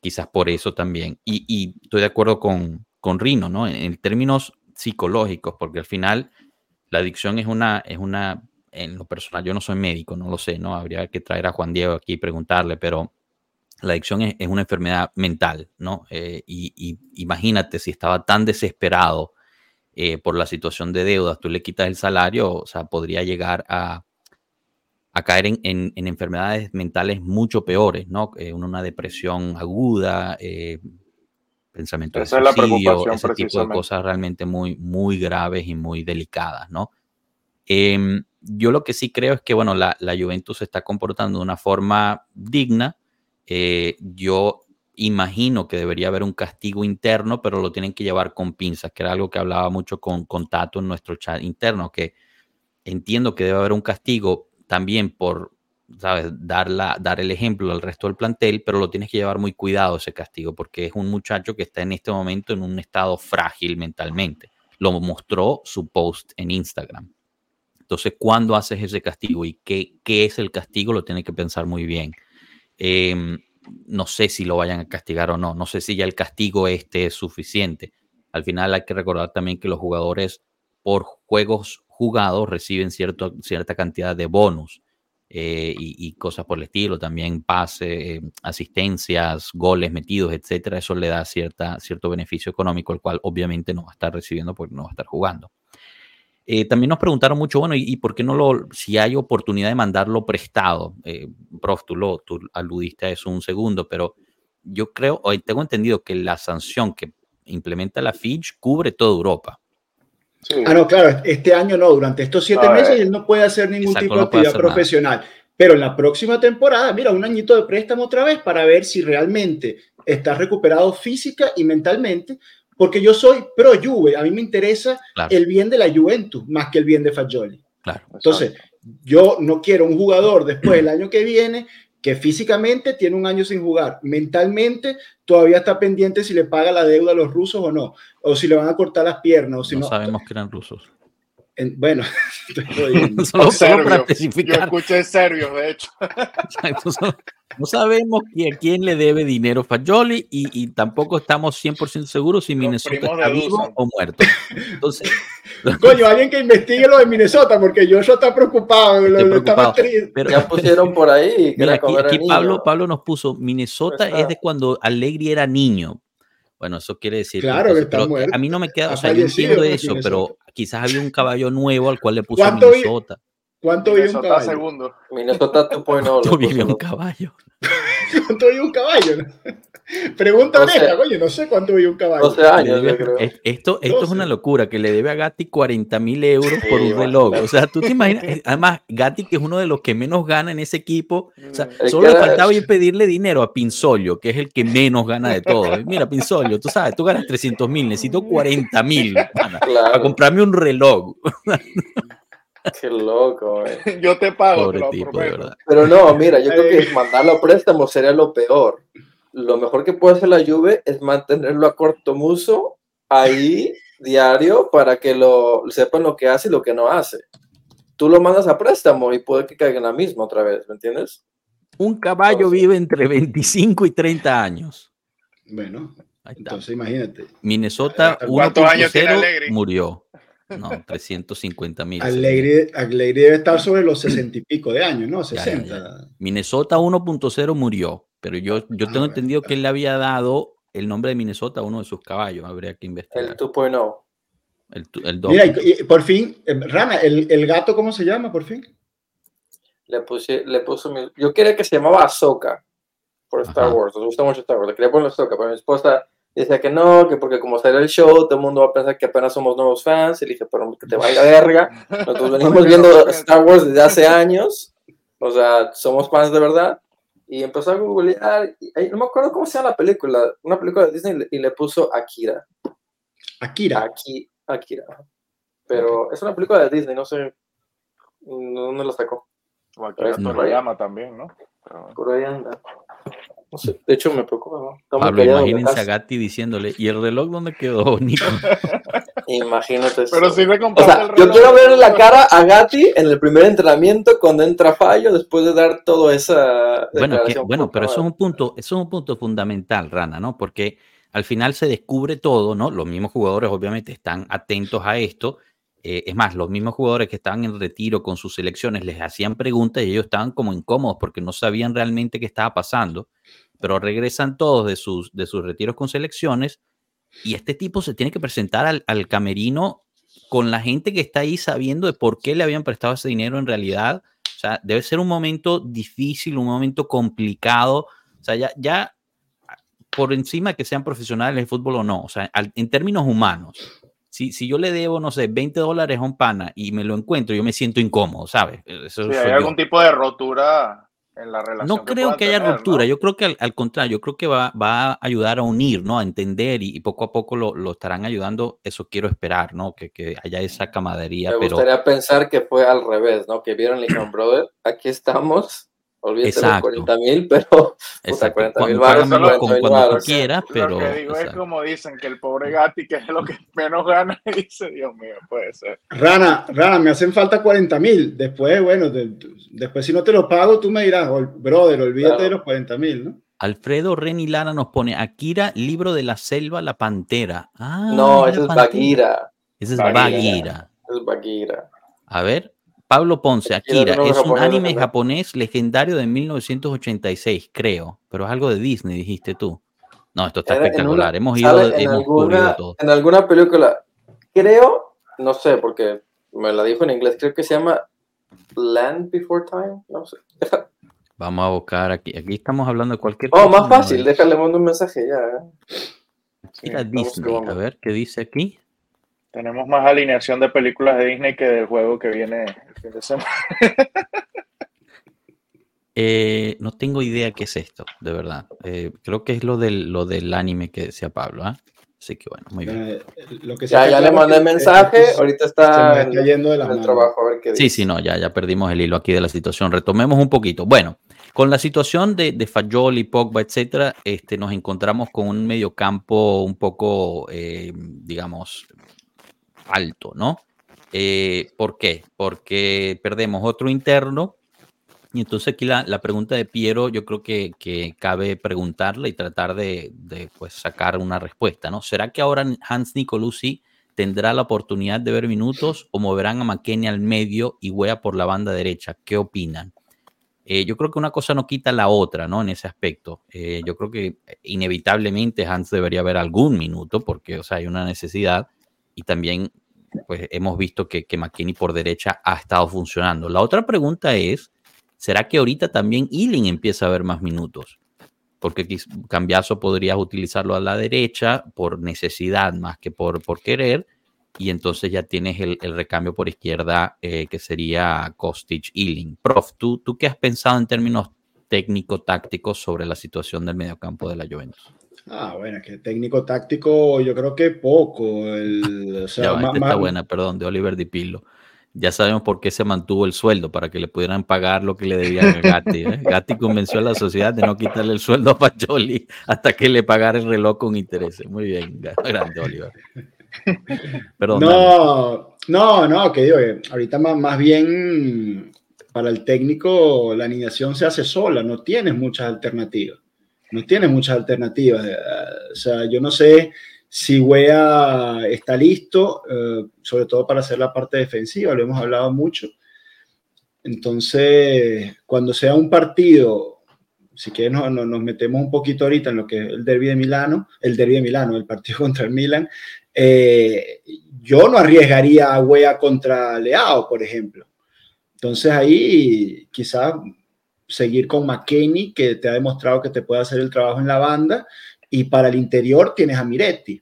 quizás por eso también. Y, estoy de acuerdo con, con Rino, ¿no? En, términos psicológicos, porque al final la adicción es una, es una, en lo personal, yo no soy médico, no lo sé, ¿no? Habría que traer a Juan Diego aquí y preguntarle, pero la adicción es, una enfermedad mental, ¿no? Eh, y, imagínate si estaba tan desesperado eh, por la situación de deudas, tú le quitas el salario, o sea, podría llegar a, a caer en, enfermedades mentales mucho peores, ¿no? Eh, una depresión aguda, eh, pensamiento de suicidio, ese tipo de cosas realmente muy, muy graves y muy delicadas, ¿no? Em, yo lo que sí creo es que, bueno, la, la Juventus se está comportando de una forma digna. Eh, yo imagino que debería haber un castigo interno, pero lo tienen que llevar con pinzas, que era algo que hablaba mucho con, con Tato en nuestro chat interno, que entiendo que debe haber un castigo también por, ¿sabes? Dar, la, dar el ejemplo al resto del plantel, pero lo tienes que llevar muy cuidado ese castigo, porque es un muchacho que está en este momento en un estado frágil mentalmente. Lo mostró su post en Instagram. Entonces, ¿cuándo haces ese castigo y qué, qué es el castigo? Lo tienes que pensar muy bien. Em, no sé si lo vayan a castigar o no. No sé si ya el castigo este es suficiente. Al final hay que recordar también que los jugadores por juegos jugados reciben cierto, cierta cantidad de bonus eh, y, cosas por el estilo, también pase, eh, asistencias, goles metidos, etcétera. Eso le da cierta, cierto beneficio económico, el cual obviamente no va a estar recibiendo porque no va a estar jugando. Eh, también nos preguntaron mucho, bueno, ¿y, por qué no lo, si hay oportunidad de mandarlo prestado? Eh, prof, tú, lo, tú aludiste a eso un segundo, pero yo creo, hoy tengo entendido que la sanción que implementa la Fitch cubre toda Europa. Ah, no, claro, este año no, durante estos siete meses él no puede hacer ningún tipo de actividad profesional. Pero en la próxima temporada, mira, un añito de préstamo otra vez para ver si realmente está recuperado física y mentalmente porque yo soy pro Juve, a mí me interesa el bien de la Juventus más que el bien de Fagioli. Claro, Entonces, yo no quiero un jugador después del año que viene que físicamente tiene un año sin jugar, mentalmente todavía está pendiente si le paga la deuda a los rusos o no, o si le van a cortar las piernas. O si no, no sabemos que eran rusos. Bueno, solo, solo para especificar. Yo escuché serbios, de hecho. no sabemos a quién le debe dinero Fagioli y, y tampoco estamos 100% seguros si Minnesota está vivo o muerto. Entonces, Coño, alguien que investigue lo de Minnesota, porque yo está preocupado. Lo, preocupado. Pero, ya pusieron por ahí. Mira, aquí, aquí Pablo, Pablo nos puso, Minnesota es de cuando Allegri era niño. Bueno, eso quiere decir. Claro, que está A mí no me queda, o sea, yo entiendo eso, pero quizás había un caballo nuevo al cual le puso Minnesota. ¿Cuánto vive un caballo? segundo. Minnesota 2.0. ¿Cuánto vive un caballo? ¿Cuánto vive un caballo? Pregunta honesta, coño, no sé cuánto vive un caballo. 12 años, yo creo. Esto, esto es una locura, que le debe a Gatti 40 mil euros por un reloj. O sea, tú te imaginas, además, Gatti, que es uno de los que menos gana en ese equipo, o sea, mm. solo le faltaba ir pedirle dinero a Pinzolio, que es el que menos gana de todo. Mira, Pinzolio, tú sabes, tú ganas 300 mil, necesito 40 mil para comprarme un reloj. Qué loco, Yo te pago, Pero no, mira, yo creo que mandarlo a préstamo sería lo peor. Lo mejor que puede hacer la Juve es mantenerlo a corto muso ahí diario para que lo sepan lo que hace y lo que no hace. Tú lo mandas a préstamo y puede que caiga en la misma otra vez, ¿me entiendes? Un caballo vive entre 25 y 30 años. Bueno, entonces imagínate. Minnesota 1.0 murió. No, 350 mil. Alegre, debe estar sobre los 60 y pico de años, ¿no? 60. Minnesota 1.0 murió, pero yo, yo tengo ah, entendido que él le había dado el nombre de Minnesota a uno de sus caballos. Habría que investigar. El 2.0. El, el Mira, y, por fin, eh, Rana, el, el, gato, ¿cómo se llama por fin? Le puse, le puso yo quería que se llamaba Ahsoka por Star Wars. Nos gusta mucho Star Wars. Le quería poner Ahsoka, pero mi esposa Dice que no, que porque como sale el show, todo el mundo va a pensar que apenas somos nuevos fans. Y le dije, pero que te vaya verga. Nosotros venimos viendo Star Wars desde hace años. O sea, somos fans de verdad. Y empezó a googlear. no me acuerdo cómo se llama la película. Una película de Disney y le puso Akira. Akira. Aquí, Akira. Pero es una película de Disney, no sé dónde la sacó. O Akira llama también, ¿no? Por ahí anda de hecho, me preocupa. ¿no? Pablo, imagínense a Gatti diciéndole, ¿y el reloj dónde quedó, Nico? Imagínate. Pero si me o sea, Yo quiero ver la cara a Gatti en el primer entrenamiento cuando entra fallo después de dar todo esa. Bueno, bueno pero eso es un punto, eso es un punto fundamental, Rana, ¿no? Porque al final se descubre todo, ¿no? Los mismos jugadores, obviamente, están atentos a esto eh, es más, los mismos jugadores que estaban en retiro con sus selecciones les hacían preguntas y ellos estaban como incómodos porque no sabían realmente qué estaba pasando, pero regresan todos de sus, de sus retiros con selecciones y este tipo se tiene que presentar al, al camerino con la gente que está ahí sabiendo de por qué le habían prestado ese dinero en realidad. O sea, debe ser un momento difícil, un momento complicado. O sea, ya, ya por encima que sean profesionales de fútbol o no, o sea, en términos humanos, si, si yo le debo, no sé, 20 dólares a un pana y me lo encuentro, yo me siento incómodo, ¿sabes? Eso sí, hay algún tipo de rotura en la relación. No creo que, haya ruptura, yo creo que al, contrario, yo creo que va, va, a ayudar a unir, ¿no? A entender y, poco a poco lo, lo, estarán ayudando, eso quiero esperar, ¿no? Que, que haya esa camadería. Me gustaría pensar que fue al revés, ¿no? Que vieron Lehman Brother, aquí estamos, olvídate los 40 mil, pero puta, 40 mil baros, cuando tú quieras, pero... Lo que digo es como dicen, que el pobre Gatti, que es lo que menos gana, dice, Dios mío, puede ser. Rana, Rana, me hacen falta 40 mil, después, bueno, después si no te lo pago, tú me dirás, brother, olvídate de los 40 mil, ¿no? Alfredo Reni Lara nos pone Akira, libro de la selva, la pantera. Ah, no, ese es Bagheera. Ese es Bagheera. Es Bagheera. A ver, Pablo Ponce, Akira, es un anime japonés legendario de 1986, creo, pero es algo de Disney, dijiste tú. No, esto está espectacular. hemos ido, en alguna, todo. En alguna película, creo, no sé, porque me la dijo en inglés, creo que se llama Land Before Time, no sé. Vamos a buscar aquí. Aquí estamos hablando de cualquier cosa. Oh, más fácil, déjale mando un mensaje ya. Akira Disney, a ver qué dice aquí. Tenemos más alineación de películas de Disney que del juego que viene el fin de semana. Eh, no tengo idea qué es esto, de verdad. Eh, creo que es lo del, lo del anime que decía Pablo. ¿eh? Así que bueno, muy bien. Eh, lo que ya, ya le mandé el mensaje, ahorita está en, yendo de la el trabajo. A ver qué sí, sí, no, ya, ya perdimos el hilo aquí de la situación. Retomemos un poquito. Bueno, con la situación de, de Fayoli, Pogba, etcétera, este, nos encontramos con un mediocampo un poco, digamos, alto, ¿no? Eh, ¿Por qué? Porque perdemos otro interno. Y entonces aquí la, pregunta de Piero yo creo que, cabe preguntarle y tratar de, pues, sacar una respuesta, ¿no? ¿Será que ahora Hans Nicolucci tendrá la oportunidad de ver minutos o moverán a McKenny al medio y Wea por la banda derecha? ¿Qué opinan? Eh, yo creo que una cosa no quita la otra, ¿no? En ese aspecto. Eh, yo creo que inevitablemente Hans debería ver algún minuto porque, o sea, hay una necesidad y también pues hemos visto que, que McKinney por derecha ha estado funcionando. La otra pregunta es, ¿será que ahorita también Ealing empieza a ver más minutos? Porque Cambiazo podrías utilizarlo a la derecha por necesidad más que por, por querer, y entonces ya tienes el, recambio por izquierda eh, que sería Kostic Ealing. Prof, ¿tú, ¿tú qué has pensado en términos técnico-tácticos sobre la situación del mediocampo de la Juventus? Ah, bueno, que técnico táctico yo creo que poco. El, o sea, ya, está buena, perdón, de Oliver Di Pillo. Ya sabemos por qué se mantuvo el sueldo, para que le pudieran pagar lo que le debía a Gatti. ¿eh? Gatti convenció a la sociedad de no quitarle el sueldo a Pacholi hasta que le pagara el reloj con intereses. Muy bien, grande Oliver. Perdón. No, no, no, que digo, ahorita más, más bien para el técnico la alineación se hace sola, no tienes muchas alternativas no tiene muchas alternativas. Eh, o sea, yo no sé si Wea está listo, eh, sobre todo para hacer la parte defensiva, lo hemos hablado mucho. Entonces, cuando sea un partido, si quieres no, nos metemos un poquito ahorita en lo que es el derby de Milano, el derby de Milano, el partido contra el Milan, eh, yo no arriesgaría a Wea contra Leao, por ejemplo. Entonces ahí quizás seguir con McKenny, que te ha demostrado que te puede hacer el trabajo en la banda, y para el interior tienes a Miretti.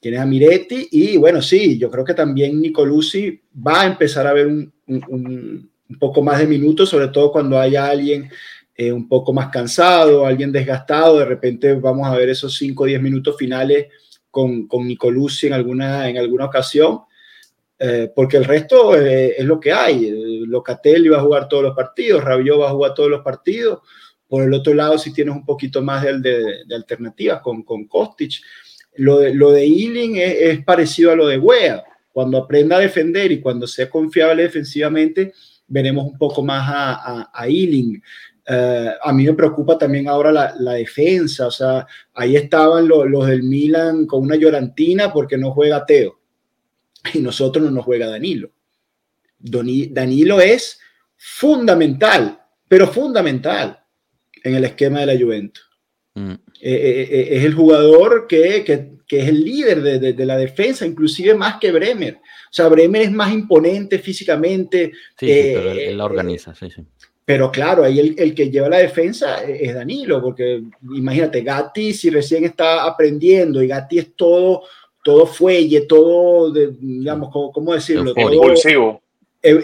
Tienes a Miretti y bueno, sí, yo creo que también Nicolucci va a empezar a ver un, un, poco más de minutos, sobre todo cuando haya alguien eh, un poco más cansado, alguien desgastado, de repente vamos a ver esos 5 o 10 minutos finales con, con Nicolucci en alguna, en alguna ocasión eh, porque el resto eh, es lo que hay. Locatelli va a jugar todos los partidos, Rabiot va a jugar todos los partidos. Por el otro lado, si tienes un poquito más de, alternativas con, con Kostic. Lo de, lo Ealing es, parecido a lo de Wea. Cuando aprenda a defender y cuando sea confiable defensivamente, veremos un poco más a, a, a Ealing. Eh, a mí me preocupa también ahora la, la defensa. O sea, ahí estaban los del Milan con una llorantina porque no juega Teo y nosotros no nos juega Danilo. Danilo es fundamental, pero fundamental en el esquema de la Juventus. Mm. Eh, eh, eh, es el jugador que, que, que es el líder de, de, la defensa, inclusive más que Bremer. O sea, Bremer es más imponente físicamente. Sí, pero él, la organiza, sí, sí. Pero claro, ahí el, el, que lleva la defensa es Danilo, porque imagínate, Gatti si recién está aprendiendo y Gatti es todo todo fuelle, todo, de, digamos, ¿cómo, cómo decirlo? Todo, Impulsivo.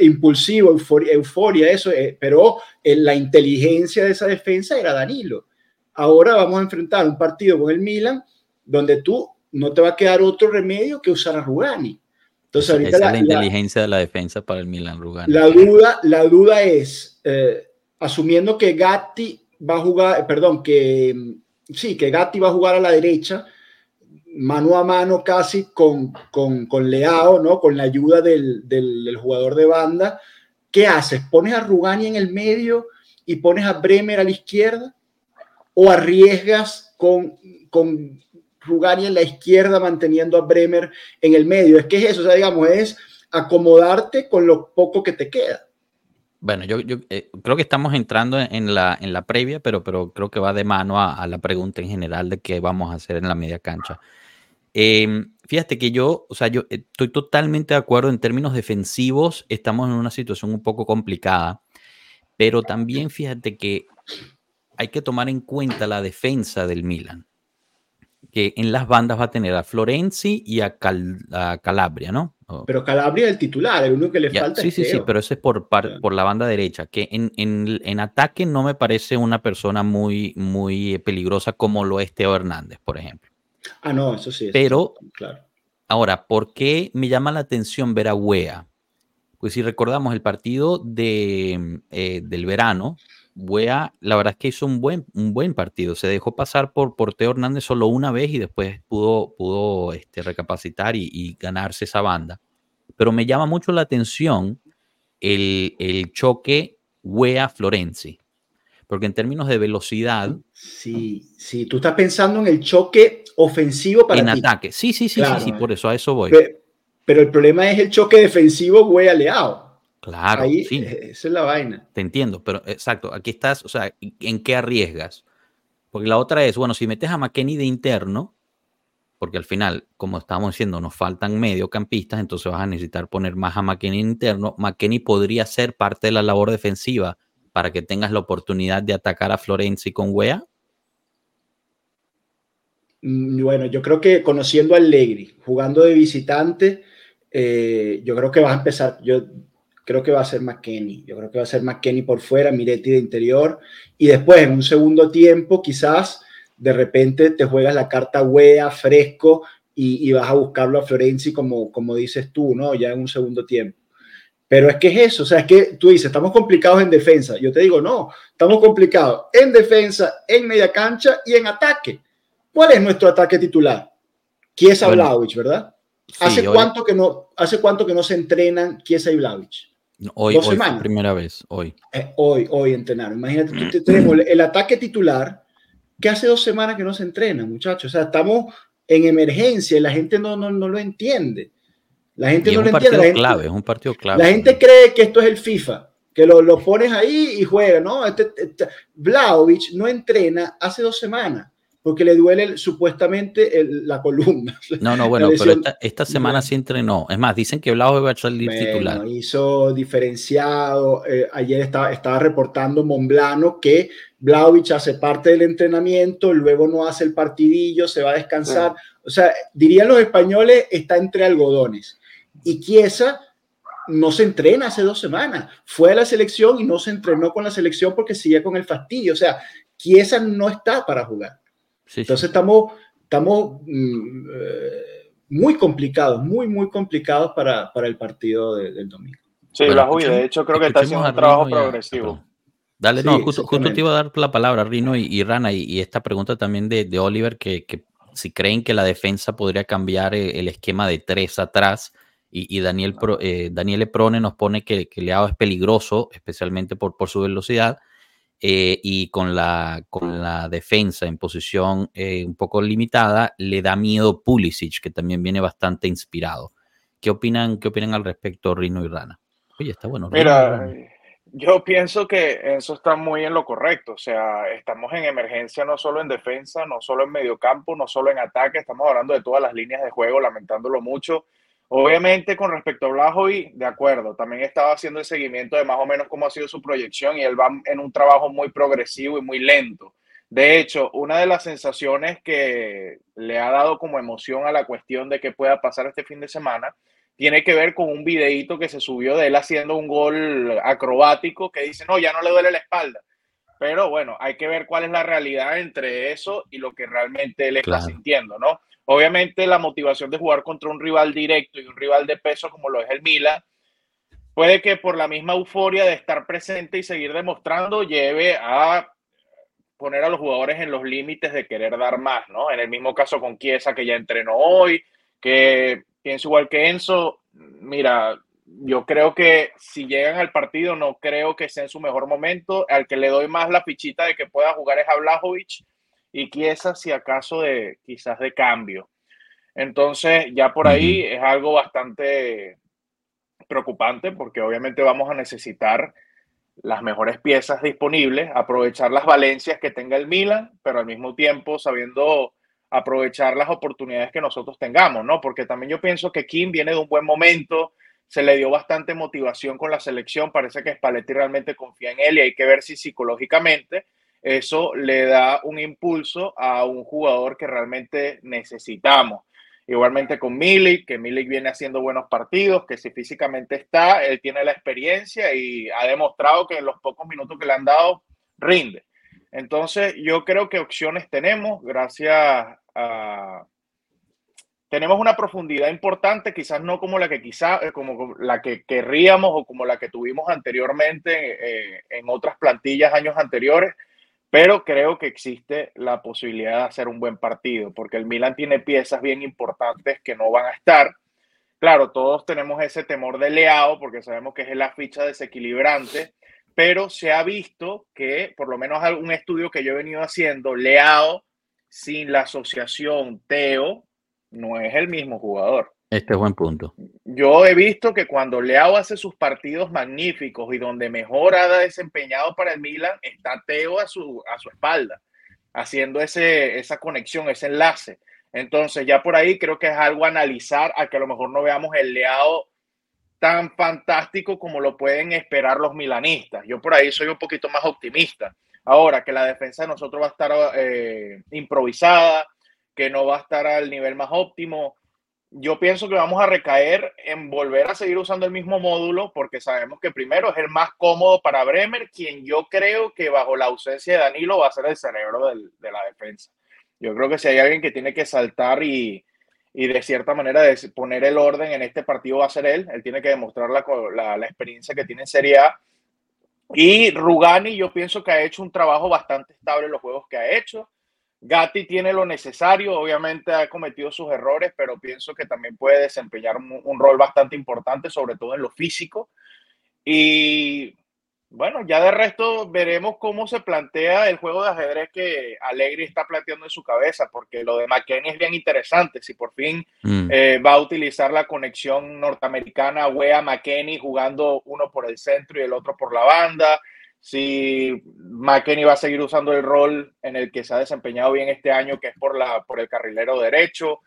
impulsivo, euforia, euforia eso, eh, pero eh, la inteligencia de esa defensa era Danilo. Ahora vamos a enfrentar un partido con el Milan donde tú no te va a quedar otro remedio que usar a Rugani. Entonces, ahorita Esa es la, la la- inteligencia de la defensa para el Milan Rugani. la duda, la duda es, eh, asumiendo que Gatti va a jugar, eh, perdón, que mm, sí, que Gatti va a jugar a la derecha, mano a mano casi con, con, con Leao, ¿no? Con la ayuda del, del, jugador de banda. ¿Qué haces? ¿Pones a Rugani en el medio y pones a Bremer a la izquierda? ¿O arriesgas con, con Rugani en la izquierda manteniendo a Bremer en el medio? Es que es eso, sea, digamos, es acomodarte con lo poco que te queda. Bueno, yo, eh, creo que estamos entrando en, en la, en la previa, pero, pero creo que va de mano a, a la pregunta en general de qué vamos a hacer en la media cancha. Eh, fíjate que yo, o sea, yo eh, estoy totalmente de acuerdo en términos defensivos, estamos en una situación un poco complicada, pero también fíjate que hay que tomar en cuenta la defensa del Milan, que en las bandas va a tener a Florenzi y a, Cal- a Calabria, ¿no? Pero Calabria es el titular, el único que le ya, falta sí, es sí, sí, pero ese es por, par- Ya. por la banda derecha, que en, en- en ataque no me parece una persona muy, muy peligrosa como lo es Teo Hernández, por ejemplo. Ah, no, eso sí. eso Pero- sí, claro. Ahora, ¿por qué me llama la atención ver a Wea? Pues si recordamos el partido de, eh, del verano, Wea, la verdad es que hizo un buen, un buen partido. Se dejó pasar por, por Teo Hernández solo una vez y después pudo, pudo este, recapacitar y, y ganarse esa banda. Pero me llama mucho la atención el, el choque Wea-Florenzi. Porque en términos de velocidad, Sí, sí, tú estás pensando en el choque ofensivo para en ti. ataque. Sí, sí, sí, Claro, sí, sí, por eso a eso voy. Pe- Pero el problema es el choque defensivo güey Leao. Claro, Ahí, sí. eh, esa es la vaina. Te entiendo, pero exacto, aquí estás, o sea, ¿en qué arriesgas? Porque la otra es, bueno, si metes a McKenny de interno, porque al final, como estábamos diciendo, nos faltan mediocampistas, entonces vas a necesitar poner más a McKenny interno. McKenny podría ser parte de la labor defensiva para que tengas la oportunidad de atacar a Florenzi con Wea. Mm, Bueno, yo creo que conociendo a Allegri, jugando de visitante, eh, yo creo que va a empezar, yo creo que va a ser McKenny, yo creo que va a ser McKenny por fuera, Miretti de interior, y después en un segundo tiempo quizás de repente te juegas la carta wea, fresco, y, y vas a buscarlo a Florenzi como, como dices tú, ¿no? Ya en un segundo tiempo. Pero es que es eso, o sea, es que tú dices, estamos complicados en defensa. Yo te digo, no, estamos complicados en defensa, en media cancha y en ataque. ¿Cuál es nuestro ataque titular? Chiesa Bueno, ¿verdad? Sí, ¿Hace, hoy, cuánto que no, ¿Hace cuánto que no se entrenan Chiesa y Vlahovic? hoy, dos hoy semanas. primera vez, hoy. Eh, hoy, hoy entrenaron. Imagínate, tenemos el, el ataque titular que hace dos semanas que no se entrena, muchachos. O sea, estamos en emergencia y la gente no, no, no lo entiende. La gente Y es no un lo entiende. La gente, clave, es un partido clave. la gente cree que esto es el FIFA, que lo, lo pones ahí y juega, ¿no? Este, este- no entrena hace dos semanas porque le duele el- supuestamente el- la columna. No, no, bueno, pero esta, esta semana sí entrenó. Es más, dicen que Vlahovic va a salir Bueno, titular. hizo diferenciado. eh, ayer estaba, estaba reportando Monblano que Vlaovic hace parte del entrenamiento, luego no hace el partidillo, se va a descansar. O sea, dirían los españoles, está entre algodones. Y Chiesa no se entrena hace dos semanas. Fue a la selección y no se entrenó con la selección porque sigue con el fastidio. O sea, Chiesa no está para jugar. Sí, sí. Entonces estamos, estamos mm, eh, muy complicados, muy, muy complicados para, para el partido de- del domingo. Sí, Bueno, escuchemos- de hecho, creo que está haciendo un trabajo a- progresivo. Dale, Sí, no, justo, justo te iba a dar la palabra, Rino y, y Rana, y, y esta pregunta también de, de Oliver, que, que si creen que la defensa podría cambiar eh, el esquema de tres atrás, y, y Daniel, Pro- eh, Daniele Prone nos pone que, que Leao es peligroso, especialmente por, por su velocidad, eh, y con la, con la defensa en posición eh, un poco limitada, le da miedo Pulisic, que también viene bastante inspirado. ¿Qué opinan, qué opinan al respecto Rino y Rana? Oye, está bueno. Mira, yo pienso que eso está muy en lo correcto. O sea, estamos en emergencia no solo en defensa, no solo en mediocampo, no solo en ataque, estamos hablando de todas las líneas de juego, lamentándolo mucho. Obviamente, con respecto a Blajovic, de acuerdo, también estaba haciendo el seguimiento de más o menos cómo ha sido su proyección y él va en un trabajo muy progresivo y muy lento. De hecho, una de las sensaciones que le ha dado como emoción a la cuestión de que pueda pasar este fin de semana tiene que ver con un videíto que se subió de él haciendo un gol acrobático que dice, no, ya no le duele la espalda. Pero bueno, hay que ver cuál es la realidad entre eso y lo que realmente él está sintiendo, ¿no? Obviamente la motivación de jugar contra un rival directo y un rival de peso como lo es el Milan, puede que por la misma euforia de estar presente y seguir demostrando lleve a poner a los jugadores en los límites de querer dar más, ¿no? En el mismo caso con Chiesa que ya entrenó hoy, que pienso igual que Enzo, mira, yo creo que si llegan al partido no creo que sea en su mejor momento. Al que le doy más la fichita de que pueda jugar es a Blajovic y Chiesa si acaso de quizás de cambio. Entonces ya por ahí es algo bastante preocupante porque obviamente vamos a necesitar las mejores piezas disponibles, aprovechar las valencias que tenga el Milan, pero al mismo tiempo sabiendo aprovechar las oportunidades que nosotros tengamos, ¿no? Porque también yo pienso que Kim viene de un buen momento, se le dio bastante motivación con la selección, parece que Spalletti realmente confía en él y hay que ver si psicológicamente eso le da un impulso a un jugador que realmente necesitamos. Igualmente con Milik, que Milik viene haciendo buenos partidos, que si físicamente está, él tiene la experiencia y ha demostrado que en los pocos minutos que le han dado, rinde. Entonces, yo creo que opciones tenemos, gracias a, tenemos una profundidad importante, quizás no como la que quizá, eh, como la que querríamos o como la que tuvimos anteriormente eh, en otras plantillas años anteriores, pero creo que existe la posibilidad de hacer un buen partido, porque el Milan tiene piezas bien importantes que no van a estar. Claro, todos tenemos ese temor de Leao, porque sabemos que es la ficha desequilibrante, pero se ha visto que, por lo menos algún estudio que yo he venido haciendo, Leao sin la asociación Teo, no es el mismo jugador. Este es buen punto. Yo he visto que cuando Leao hace sus partidos magníficos y donde mejor ha desempeñado para el Milan, está Teo a su, a su espalda, haciendo ese, esa conexión, ese enlace. Entonces, ya por ahí creo que es algo a analizar, a que a lo mejor no veamos el Leao tan fantástico como lo pueden esperar los milanistas. Yo por ahí soy un poquito más optimista. Ahora que la defensa de nosotros va a estar eh, improvisada, que no va a estar al nivel más óptimo. Yo pienso que vamos a recaer en volver a seguir usando el mismo módulo porque sabemos que primero es el más cómodo para Bremer, quien yo creo que bajo la ausencia de Danilo va a ser el cerebro de la defensa. Yo creo que si hay alguien que tiene que saltar y, y de cierta manera poner el orden en este partido va a ser él. Él tiene que demostrar la, la, la experiencia que tiene en Serie A. Y Rugani yo pienso que ha hecho un trabajo bastante estable en los juegos que ha hecho. Gatti tiene lo necesario, obviamente ha cometido sus errores, pero pienso que también puede desempeñar un, rol bastante importante, sobre todo en lo físico. Y bueno, ya de resto veremos cómo se plantea el juego de ajedrez que Allegri está planteando en su cabeza, porque lo de McKenny es bien interesante. Si por fin mm. eh, va a utilizar la conexión norteamericana, Wea McKenny jugando uno por el centro y el otro por la banda si McKenny va a seguir usando el rol en el que se ha desempeñado bien este año, que es por, la, por el carrilero derecho.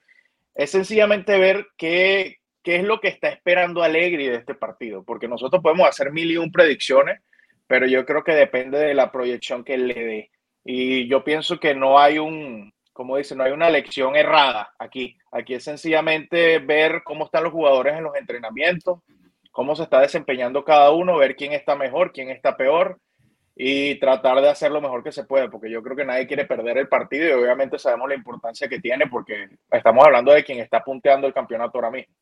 Es sencillamente ver qué, qué es lo que está esperando Allegri de este partido, porque nosotros podemos hacer mil y un predicciones, pero yo creo que depende de la proyección que le dé. Y yo pienso que no hay un, como dice, no hay una lección errada aquí. Aquí es sencillamente ver cómo están los jugadores en los entrenamientos, cómo se está desempeñando cada uno, ver quién está mejor, quién está peor y tratar de hacer lo mejor que se puede, porque yo creo que nadie quiere perder el partido y obviamente sabemos la importancia que tiene porque estamos hablando de quien está punteando el campeonato ahora mismo.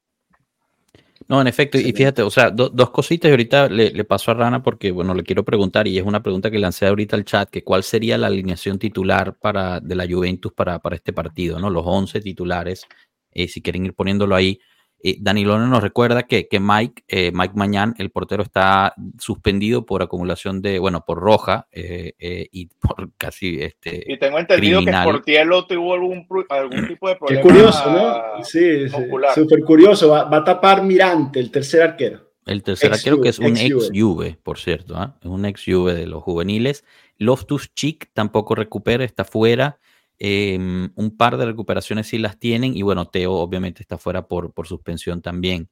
No, en efecto, y fíjate, o sea, dos cositas y ahorita le, paso a Rana porque, bueno, le quiero preguntar y es una pregunta que lancé ahorita al chat, que cuál sería la alineación titular para, de la Juventus para, para este partido, ¿no? Los 11 titulares, eh, si quieren ir poniéndolo ahí. Eh, Danilone nos recuerda que, que Mike, eh, Mike Mañán, el portero, está suspendido por acumulación de, bueno, por roja eh, eh, y por casi este. Y tengo entendido que Portielo tuvo algún, algún tipo de problema. Qué curioso, ¿no? Sí, súper curioso. Va, a tapar Mirante, el tercer arquero. El tercer arquero, que es un ex Juve, por cierto, ¿ah? es un ex Juve de los juveniles. Loftus Chic tampoco recupera, está fuera. Em, un par de recuperaciones sí las tienen y bueno, Teo obviamente está fuera por, por suspensión también.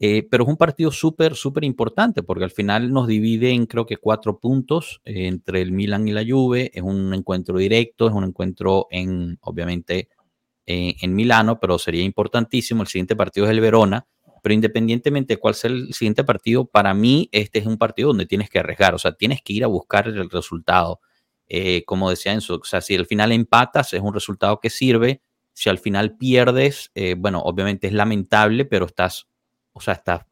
Eh, pero es un partido súper, súper importante porque al final nos divide en creo que cuatro puntos eh, entre el Milan y la Juve. Es un encuentro directo, es un encuentro en, obviamente, en Milano, pero sería importantísimo. El siguiente partido es el Verona. Pero independientemente de cuál sea el siguiente partido, para mí este es un partido donde tienes que arriesgar, o sea, tienes que ir a buscar el resultado. Eh, como decía Enzo, o sea, si al final empatas es un resultado que sirve, si al final pierdes, bueno, obviamente es lamentable, pero estás o sea, estás,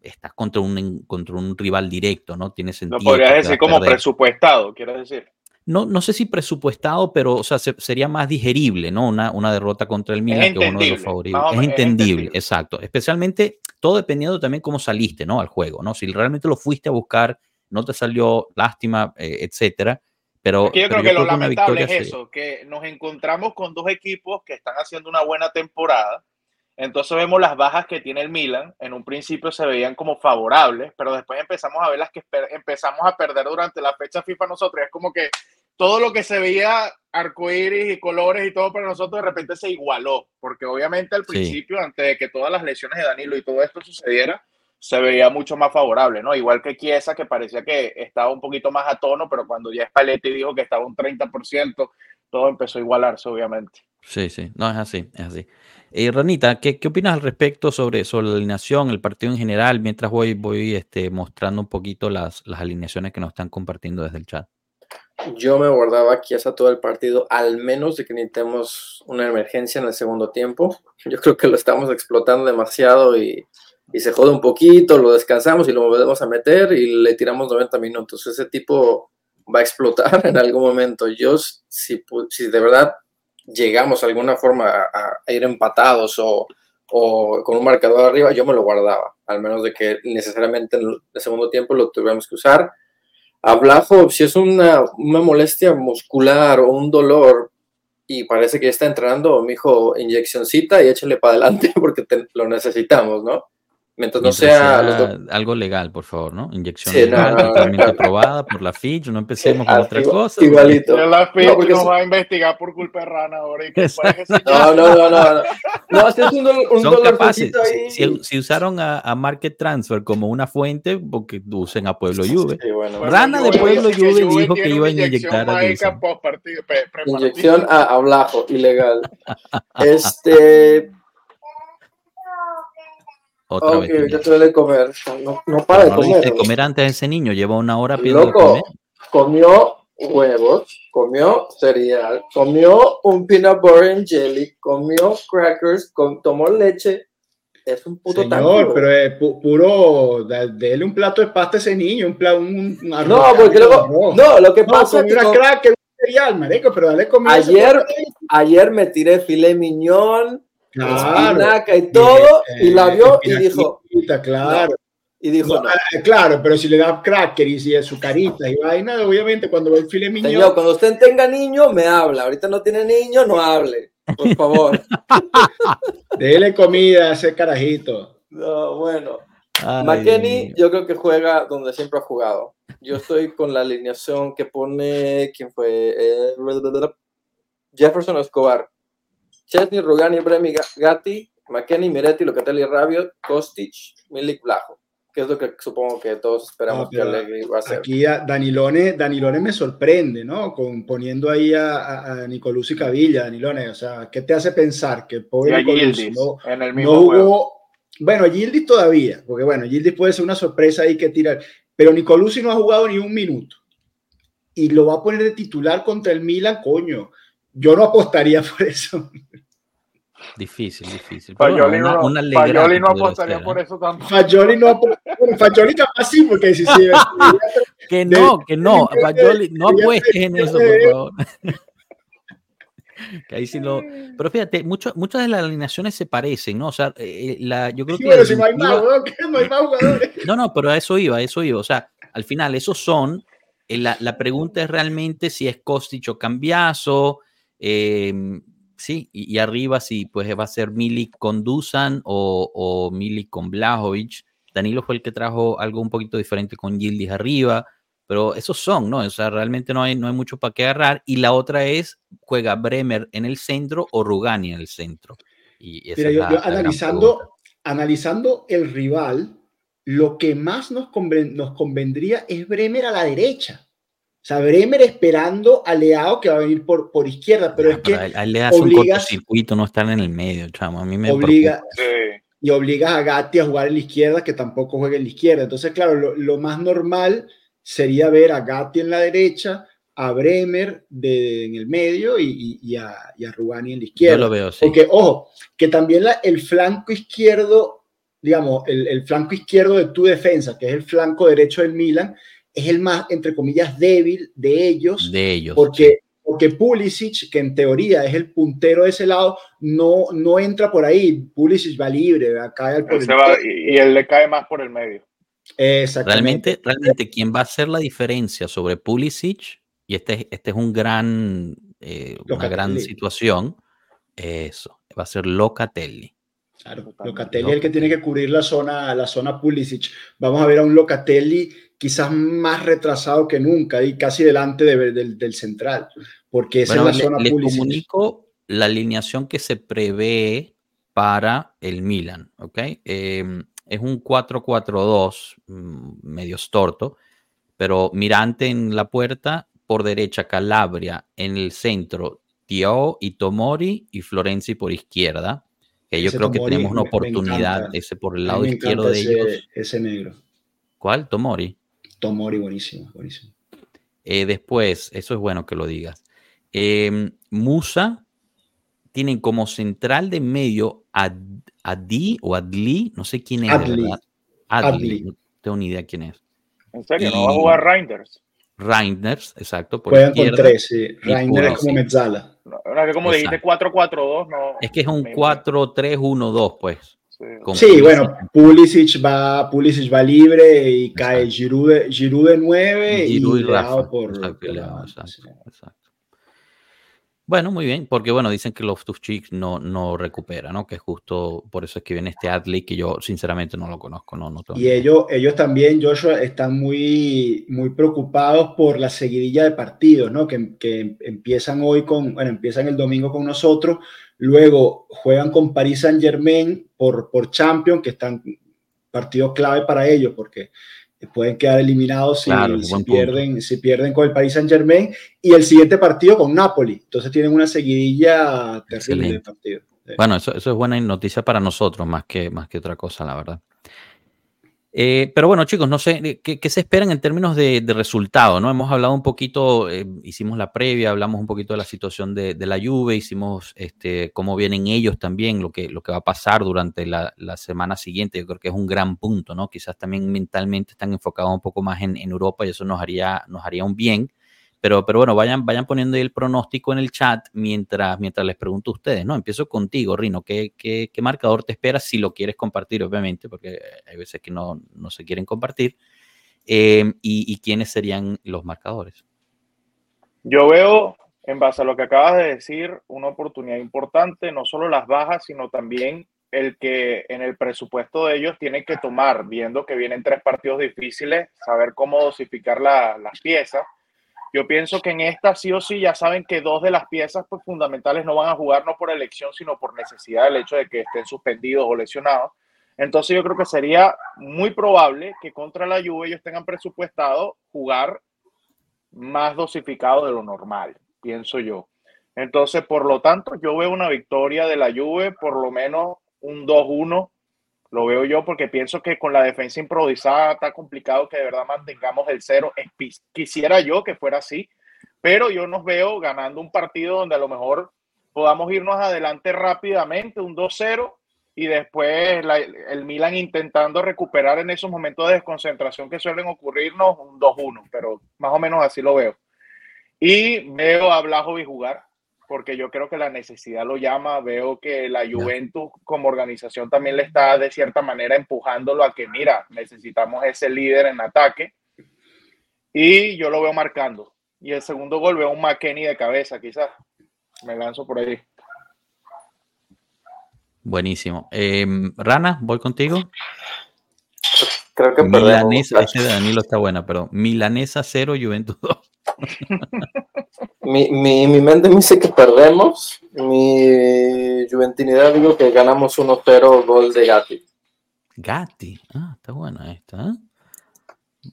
estás contra, un, contra un rival directo, ¿no? Tiene sentido. No podría decir como presupuestado, quiero decir. No, no sé si presupuestado, pero o sea, sería más digerible, ¿no? Una, una derrota contra el Milan que uno de los favoritos. Es, entendible, exacto. Especialmente todo dependiendo también cómo saliste, ¿no? Al juego, ¿no? Si realmente lo fuiste a buscar, no te salió lástima, eh, etcétera. Pero, yo creo que lo lamentable es eso, que nos encontramos con dos equipos que están haciendo una buena temporada entonces vemos las bajas que tiene el Milan. En un principio se veían como favorables, pero después empezamos a ver las que empezamos a perder durante la fecha FIFA nosotros. Es como que todo lo que se veía arcoíris y colores y todo para nosotros de repente se igualó, porque obviamente al principio, antes de que todas las lesiones de Danilo y todo esto sucediera, se veía mucho más favorable, ¿no? Igual que Chiesa, que parecía que estaba un poquito más a tono, pero cuando ya Spalletti dijo que estaba un 30%, todo empezó a igualarse, obviamente. Sí, sí, no es así, es así. Eh, Ranita, ¿qué, ¿qué, opinas al respecto sobre, sobre, la alineación, el partido en general, mientras voy, voy este, mostrando un poquito las, las alineaciones que nos están compartiendo desde el chat? Yo me guardaba aquí hasta todo el partido, al menos de que necesitemos una emergencia en el segundo tiempo. Yo creo que lo estamos explotando demasiado y, y se jode un poquito, lo descansamos y lo volvemos a meter y le tiramos 90 minutos. Ese tipo va a explotar en algún momento. Yo, si, si de verdad llegamos de alguna forma a, ir empatados o, con un marcador arriba, yo me lo guardaba, al menos de que necesariamente en el segundo tiempo lo tuviéramos que usar. A si es una, molestia muscular o un dolor y parece que está entrenando, mi hijo, inyeccioncita y échale para adelante porque lo necesitamos, ¿no? Mientras no sea, algo legal, por favor, ¿no? Inyección legal, aprobada por la FIJ, no empecemos con otra cosa. Igualito. La FIJ no, nos va a investigar por culpa de Rana ahora. no, no, no, no. No, si es un, un Son capaces. Si, si, usaron a, a, Market Transfer como una fuente, porque usen a Pueblo Juve. Sí, bueno. Rana de Pueblo Juve dijo que iba a inyectar a Inyección a, a Blajo, ilegal. este otra vez. Ya te de comer. No, no para de comer. De comer antes de ese niño, lleva una hora pidiendo comer. Comió huevos, comió cereal, comió un peanut butter and jelly, comió crackers, tomó leche. Es un puto Señor, pero es puro, déle un plato de pasta a ese niño, un plato, un, No, porque luego, no, lo que pasa es que una cracker, un cereal, marico, pero dale comida. Ayer, ayer me tiré filet miñón, claro. y todo, y, la vio y, dijo, claro. y dijo, no, eh, Claro, pero si le da cracker y si es su carita y vaina, obviamente cuando ve el file niño. cuando usted tenga niño, me habla. Ahorita no tiene niño, no hable. Por favor. Dele comida a ese carajito. No, bueno. McKenny, yo creo que juega donde siempre ha jugado. Yo estoy con la alineación que pone. ¿Quién fue? Eh, Jefferson Escobar. Chesney, Rugani, Bremi, Gatti, McKenny, Miretti, Locatelli, Rabiot, Kostic, Milik, Blajo, que es lo que supongo que todos esperamos que Allegri va a hacer. Aquí a Danilone, Danilone me sorprende, ¿no? Con, poniendo ahí a, a, Nicolás y Cavilla, Danilone, o sea, ¿qué te hace pensar que pobre Nicolás no, en el mismo no jugó? Bueno, Gildis todavía, porque bueno, Gildis puede ser una sorpresa ahí que tirar, pero Nicolás no ha jugado ni un minuto y lo va a poner de titular contra el Milan, coño yo no apostaría por eso. Difícil, difícil. Fayoli no, no apostaría por eso tampoco. Fayoli no Fayoli capaz sí, porque si sí, Que no, que no. Fayoli, no apuestes en eso, por favor. que ahí sí lo... Pero fíjate, mucho, muchas de las alineaciones se parecen, ¿no? O sea, eh, la, yo creo que... Bueno, si no hay más, no hay más jugadores. No, no, pero a eso iba, a eso iba. O sea, al final, esos son... Eh, la, la pregunta es realmente si es Kostic o Cambiaso, Em, sí, y, arriba sí, pues va a ser Milik con Dusan o, o Milik con Blajovic. Danilo fue el que trajo algo un poquito diferente con Gildis arriba, pero esos son, ¿no? O sea, realmente no hay, no hay mucho para qué agarrar. Y la otra es, juega Bremer en el centro o Rugani en el centro. Y Mira, yo, analizando, analizando el rival, lo que más nos, nos convendría es Bremer a la derecha. O sea, Bremer esperando a Leao que va a venir por, por izquierda, pero es que. A le hace un cortocircuito no estar en el medio, chamo. A mí me obliga, Y obligas a Gatti a jugar en la izquierda, que tampoco juegue en la izquierda. Entonces, claro, lo, lo más normal sería ver a Gatti en la derecha, a Bremer de, en el medio y, y, a, y, a, Rugani en la izquierda. Yo lo veo, sí. Porque, ojo, que también la, el flanco izquierdo, digamos, el, el, flanco izquierdo de tu defensa, que es el flanco derecho del Milan, es el más, entre comillas, débil de ellos. De ellos. Porque, porque Pulisic, que en teoría es el puntero de ese lado, no, no entra por ahí. Pulisic va libre, cae al por el va, y, y él le cae más por el medio. Realmente, realmente, quien va a hacer la diferencia sobre Pulisic, y este, este es un gran, eh, una gran situación, eso, va a ser Locatelli. Claro, Locatelli es el que tiene que cubrir la zona, la zona Pulisic. Vamos a ver a un Locatelli quizás más retrasado que nunca y casi delante del central, porque esa es la zona le, comunico la alineación que se prevé para el Milan, ¿ok? Em, es un 4-4-2, mm, medio torto, pero Mirante en la puerta, por derecha Calabria, en el centro Tio y Tomori y Florenzi por izquierda. Que yo creo que tenemos una oportunidad, ese por el lado izquierdo de ellos. Ese negro. ¿Cuál? Tomori. Tomori, buenísimo, buenísimo. Eh, después, eso es bueno que lo digas. Em, Musa tienen como central de medio a Adi o Adli, no sé quién es. Adli. Adli. No tengo ni idea quién es. ¿En serio? ¿No va a jugar Reinders? Reinders, exacto. Por Juegan con tres, sí. Reinders es como mezzala. No, que como dijiste 4-4-2, no. Es que es un 4-3-1-2, pues. Sí, bueno, Pulisic va, Pulisic va libre y cae Giroud, Giroud de 9 y, y, Rafa. por, exacto, exacto. Bueno, muy bien, porque bueno, dicen que los Two Chicks no, no recupera, ¿no? Que justo por eso es que viene este Adley que yo sinceramente no lo conozco, no, no Y ellos, ellos también, Joshua, están muy, muy preocupados por la seguidilla de partidos, ¿no? Que, que empiezan hoy con, bueno, empiezan el domingo con nosotros, luego juegan con Paris Saint Germain por, por Champions, que están partidos clave para ellos, porque pueden quedar eliminados si, pierden, si pierden con el Paris Saint Germain y el siguiente partido con Napoli. Entonces tienen una seguidilla terrible de partido. Bueno, eso, eso, es buena noticia para nosotros más que, más que otra cosa, la verdad. Eh, pero bueno, chicos, no sé, ¿qué, se esperan en términos de, resultado? ¿no? Hemos hablado un poquito, eh, hicimos la previa, hablamos un poquito de la situación de, la Juve, hicimos este, cómo vienen ellos también, lo que, lo que va a pasar durante la, semana siguiente. Yo creo que es un gran punto, ¿no? Quizás también mentalmente están enfocados un poco más en, en Europa y eso nos haría, nos haría un bien. Pero, bueno, vayan, vayan poniendo ahí el pronóstico en el chat mientras, mientras les pregunto a ustedes, ¿no? Empiezo contigo, Rino. ¿Qué, qué, qué marcador te esperas si lo quieres compartir, obviamente, porque hay veces que no, no se quieren compartir? Em, y, quiénes serían los marcadores? Yo veo, en base a lo que acabas de decir, una oportunidad importante, no solo las bajas, sino también el que en el presupuesto de ellos tienen que tomar, viendo que vienen tres partidos difíciles, saber cómo dosificar las piezas yo pienso que en esta sí o sí ya saben que dos de las piezas pues, fundamentales no van a jugar no por elección, sino por necesidad del hecho de que estén suspendidos o lesionados. Entonces yo creo que sería muy probable que contra la Juve ellos tengan presupuestado jugar más dosificado de lo normal, pienso yo. Entonces, por lo tanto, yo veo una victoria de la Juve, por lo menos un 2-1 lo veo yo porque pienso que con la defensa improvisada está complicado que de verdad mantengamos el cero. Quisiera yo que fuera así, pero yo nos veo ganando un partido donde a lo mejor podamos irnos adelante rápidamente, un 2-0, y después el Milan intentando recuperar en esos momentos de desconcentración que suelen ocurrirnos, un 2-1, pero más o menos así lo veo. Y veo a Blajovic jugar, porque yo creo que la necesidad lo llama. Veo que la Juventus como organización también le está de cierta manera empujándolo a que, mira, necesitamos ese líder en ataque. Y yo lo veo marcando. Y el segundo gol veo un McKenny de cabeza, quizás. Me lanzo por ahí. Buenísimo. Em, Rana, voy contigo. Creo que Milanesa, ese de Danilo está buena, pero Milanesa 0, Juventus 2. Mi, mi, mi, mente me dice que perdemos. Mi juventinidad digo que ganamos 1-0 gol de Gatti. Gatti. Ah, está buena esta. ¿eh?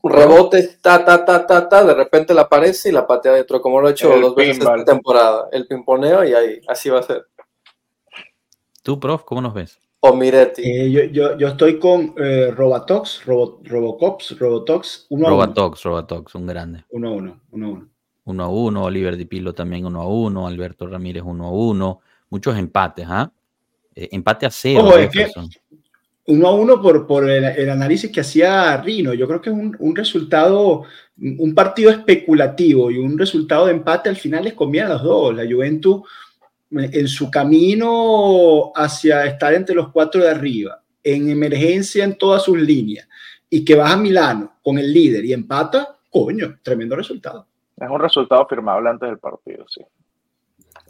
Rebote, ta, ta, ta, ta, ta, de repente la aparece y la patea dentro, como lo he hecho El dos veces esta temporada. El pimponeo y ahí, así va a ser. Tú, prof, ¿cómo nos ves? O Miretti. Eh, yo, yo, yo estoy con eh, Robatox, Robo- Robocops, Robotox, uno a uno. Robatox, Robatox, un grande. Uno a uno, uno a uno. 1 a 1, Oliver Di Pilo también 1 a 1, Alberto Ramírez 1 a 1, muchos empates, ¿ah? Eh, empate a cero. Ojo, es que-. Uno a uno por, por el, el análisis que hacía Rino. Yo creo que es un, un resultado, un partido especulativo y un resultado de empate al final les conviene a los dos. La Juventus en su camino hacia estar entre los cuatro de arriba, en emergencia en todas sus líneas, y que vas a Milano con el líder y empata, coño, tremendo resultado. Es un resultado firmable antes del partido, sí.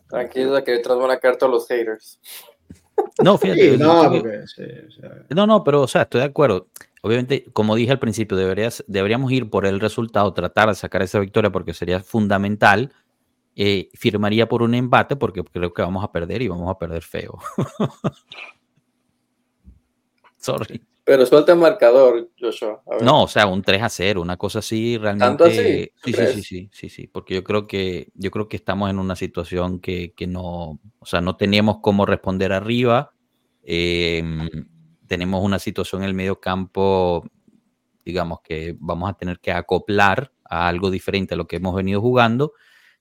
Tranquilo, que detrás van a caer todos los haters. No, fíjate. Sí, no, porque, sí, No, no, pero, o sea, estoy de acuerdo. Obviamente, como dije al principio, deberías, deberíamos ir por el resultado, tratar de sacar esa victoria porque sería fundamental. Eh, firmaría por un empate porque creo que vamos a perder y vamos a perder feo. Sorry. Pero suelta el marcador, Joshua. No, o sea, un 3 a 0, una cosa así realmente. ¿Tanto así? Sí, sí, sí, sí, sí, sí, porque yo creo que yo creo que estamos en una situación que, que no, o sea, no tenemos cómo responder arriba. eh, tenemos una situación en el medio campo, digamos que vamos a tener que acoplar a algo diferente a lo que hemos venido jugando.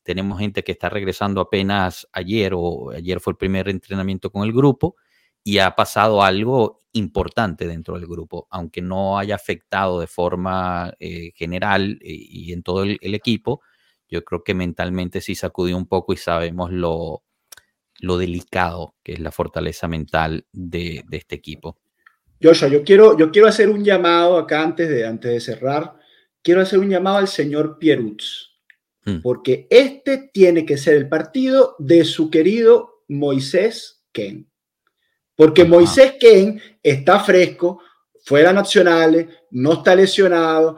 Tenemos gente que está regresando apenas ayer o ayer fue el primer entrenamiento con el grupo y ha pasado algo importante dentro del grupo, aunque no haya afectado de forma eh, general eh, y en todo el, el equipo, yo creo que mentalmente sí sacudió un poco y sabemos lo, lo delicado que es la fortaleza mental de, de este equipo. Joshua, yo quiero, yo quiero hacer un llamado acá antes de, antes de cerrar. Quiero hacer un llamado al señor Pierutz, Mm. porque este tiene que ser el partido de su querido Moisés Ken. Porque Ajá. Moisés Ken está fresco, fuera nacionales, no está lesionado,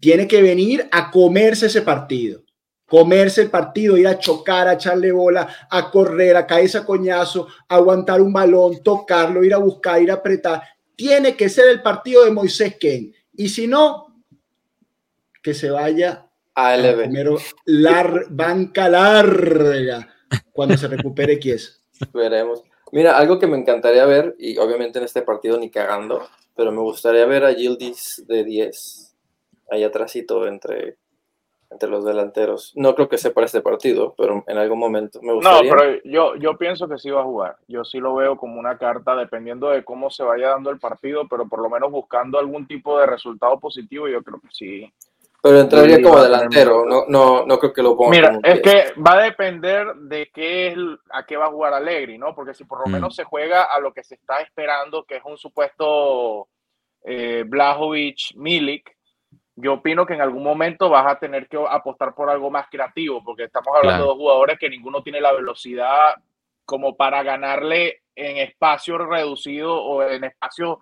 tiene que venir a comerse ese partido. Comerse el partido, ir a chocar, a echarle bola, a correr, a caerse a coñazo, a aguantar un balón, tocarlo, ir a buscar, ir a apretar. Tiene que ser el partido de Moisés Ken. Y si no, que se vaya ALB. comer lar- banca larga cuando se recupere Chiesa. Veremos. Mira, algo que me encantaría ver, y obviamente en este partido ni cagando, pero me gustaría ver a Gildis de 10, ahí atrásito entre, entre los delanteros. No creo que sea para este partido, pero en algún momento me No, gustaría. pero yo, yo pienso que sí va a jugar. Yo sí lo veo como una carta, dependiendo de cómo se vaya dando el partido, pero por lo menos buscando algún tipo de resultado positivo, yo creo que sí. Pero entraría como delantero, no, no, no creo que lo ponga Mira, es que va a depender de qué es, a qué va a jugar Allegri, ¿no? Porque si por lo Mm. menos se juega a lo que se está esperando, que es un supuesto eh, Blajovic Milik, yo opino que en algún momento vas a tener que apostar por algo más creativo, porque estamos hablando Claro. de dos jugadores que ninguno tiene la velocidad como para ganarle en espacio reducido o en espacio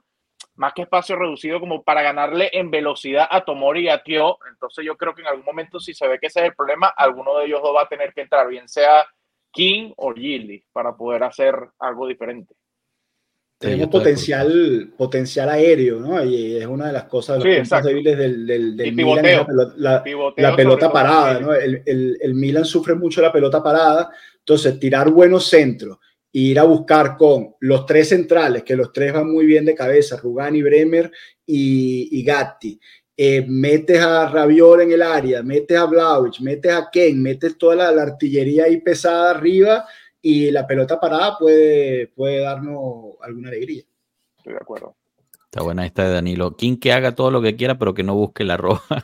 más que espacio reducido como para ganarle en velocidad a Tomori y a Tio. Entonces yo creo que en algún momento si se ve que ese es el problema, alguno de ellos dos va a tener que entrar, bien sea King o Gilly, para poder hacer algo diferente. Sí, Tenemos potencial, potencial aéreo, ¿no? Y es una de las cosas, de Sí, los puntos exacto. débiles del, del, del Milan, la, la- Pivoteo la sobre pelota parada. ¿no? El, el, el Milan sufre mucho la pelota parada, entonces tirar buenos centros e ir a buscar con los tres centrales, que los tres van muy bien de cabeza, Rugani, Bremer y, y Gatti. Eh, metes a Rabiol en el área, metes a Vlaovic, metes a Ken, metes toda la, la artillería ahí pesada arriba y la pelota parada puede, puede darnos alguna alegría. Estoy de acuerdo. Está buena esta de Danilo. King que haga todo lo que quiera, pero que no busque la roja.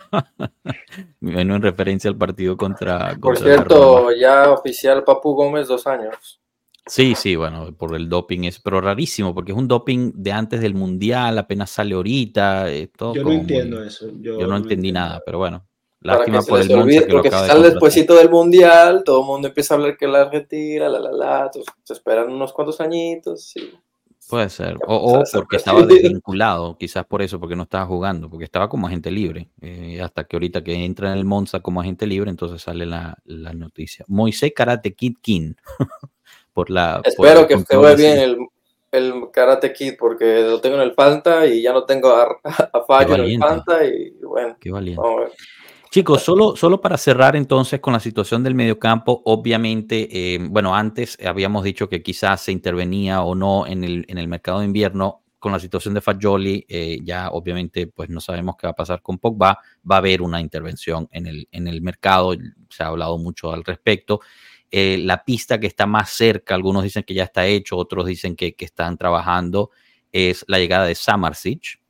Bueno, en referencia al partido contra, Por contra la cierto, Roma. ya oficial Papu Gómez, dos años. Sí, sí, bueno, por el doping es, pero rarísimo, porque es un doping de antes del mundial, apenas sale ahorita. eh, todo Yo no entiendo muy- eso. Yo no entendí entiendo. nada, pero bueno. Lástima por el olvide, que porque si de sale despuesito del mundial, todo el mundo empieza a hablar que la Argentina, la la la, entonces se esperan unos cuantos añitos, sí. Puede ser. O, ser porque estaba desvinculado, quizás por eso, porque no estaba jugando, porque estaba como agente libre. eh, hasta que ahorita que entra en el Monza como agente libre, entonces sale la, la noticia. Moisés Karate Kid King. por la, por Espero el que así. bien el, el Karate Kid porque lo tengo en el Fanta y ya no tengo a, Fallo en el Fanta y bueno. Qué valiente. Chicos, solo, solo para cerrar entonces con la situación del mediocampo, obviamente, eh, bueno, antes habíamos dicho que quizás se intervenía o no en el, en el mercado de invierno. Con la situación de Fagioli, eh, ya obviamente pues no sabemos qué va a pasar con Pogba, va a haber una intervención en el, en el mercado, se ha hablado mucho al respecto. Eh, la pista que está más cerca, algunos dicen que ya está hecho, otros dicen que, están trabajando, es la llegada de Samarsic,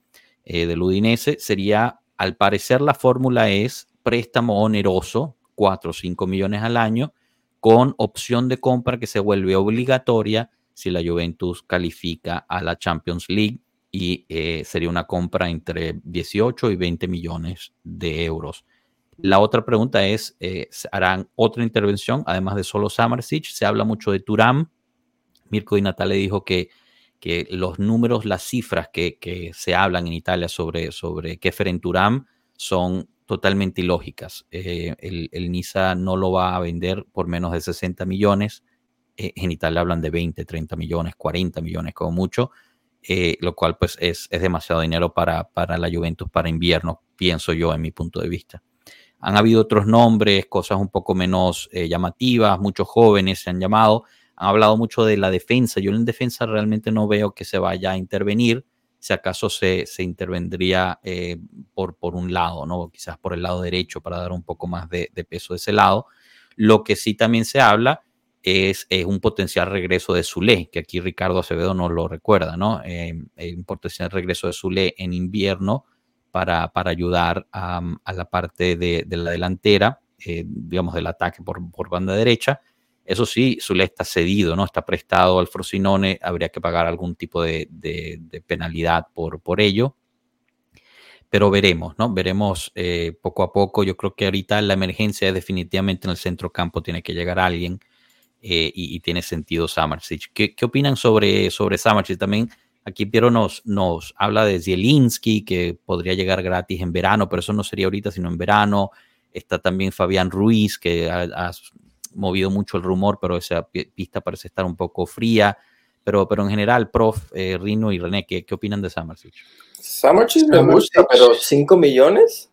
del Udinese. Sería, al parecer, la fórmula es préstamo oneroso, 4 o 5 millones al año, con opción de compra que se vuelve obligatoria si la Juventus califica a la Champions League y eh, sería una compra entre 18 y 20 millones de euros. La otra pregunta es, eh, ¿harán otra intervención además de solo Samarsic? Se habla mucho de Turam. Mirko Di Natale dijo que, los números, las cifras que, se hablan en Italia sobre, sobre Kefer Turam son totalmente ilógicas. Eh, el, el, NISA no lo va a vender por menos de 60 millones. Eh, en Italia hablan de 20, 30 millones, 40 millones como mucho, lo cual pues es, es demasiado dinero para, para, la Juventus para invierno, pienso yo en mi punto de vista. Han habido otros nombres, cosas un poco menos llamativas, muchos jóvenes se han llamado, han hablado mucho de la defensa. Yo en defensa realmente no veo que se vaya a intervenir si acaso se, se intervendría eh, por, por un lado, ¿no? quizás por el lado derecho para dar un poco más de, de peso de ese lado. Lo que sí también se habla es, es un potencial regreso de Zule, que aquí Ricardo Acevedo nos lo recuerda, ¿no? Eh, un potencial regreso de Zule en invierno para, para ayudar a, a, la parte de, de la delantera, eh, digamos, del ataque por, por banda derecha eso sí, Zule está cedido, ¿no? Está prestado al Frosinone, habría que pagar algún tipo de, de, de penalidad por, por ello. Pero veremos, ¿no? Veremos eh, poco a poco. Yo creo que ahorita la emergencia es definitivamente en el centro campo, tiene que llegar alguien eh, y, y, tiene sentido Samarsic. ¿Qué, ¿Qué, opinan sobre, sobre Samarsic? También aquí Piero nos, nos habla de Zielinski, que podría llegar gratis en verano, pero eso no sería ahorita, sino en verano. Está también Fabián Ruiz, que ha, ha movido mucho el rumor, pero esa pista parece estar un poco fría. Pero, pero en general, prof, eh, Rino y René, ¿qué, qué opinan de Summersic? Summersic me gusta, pero ¿5 millones?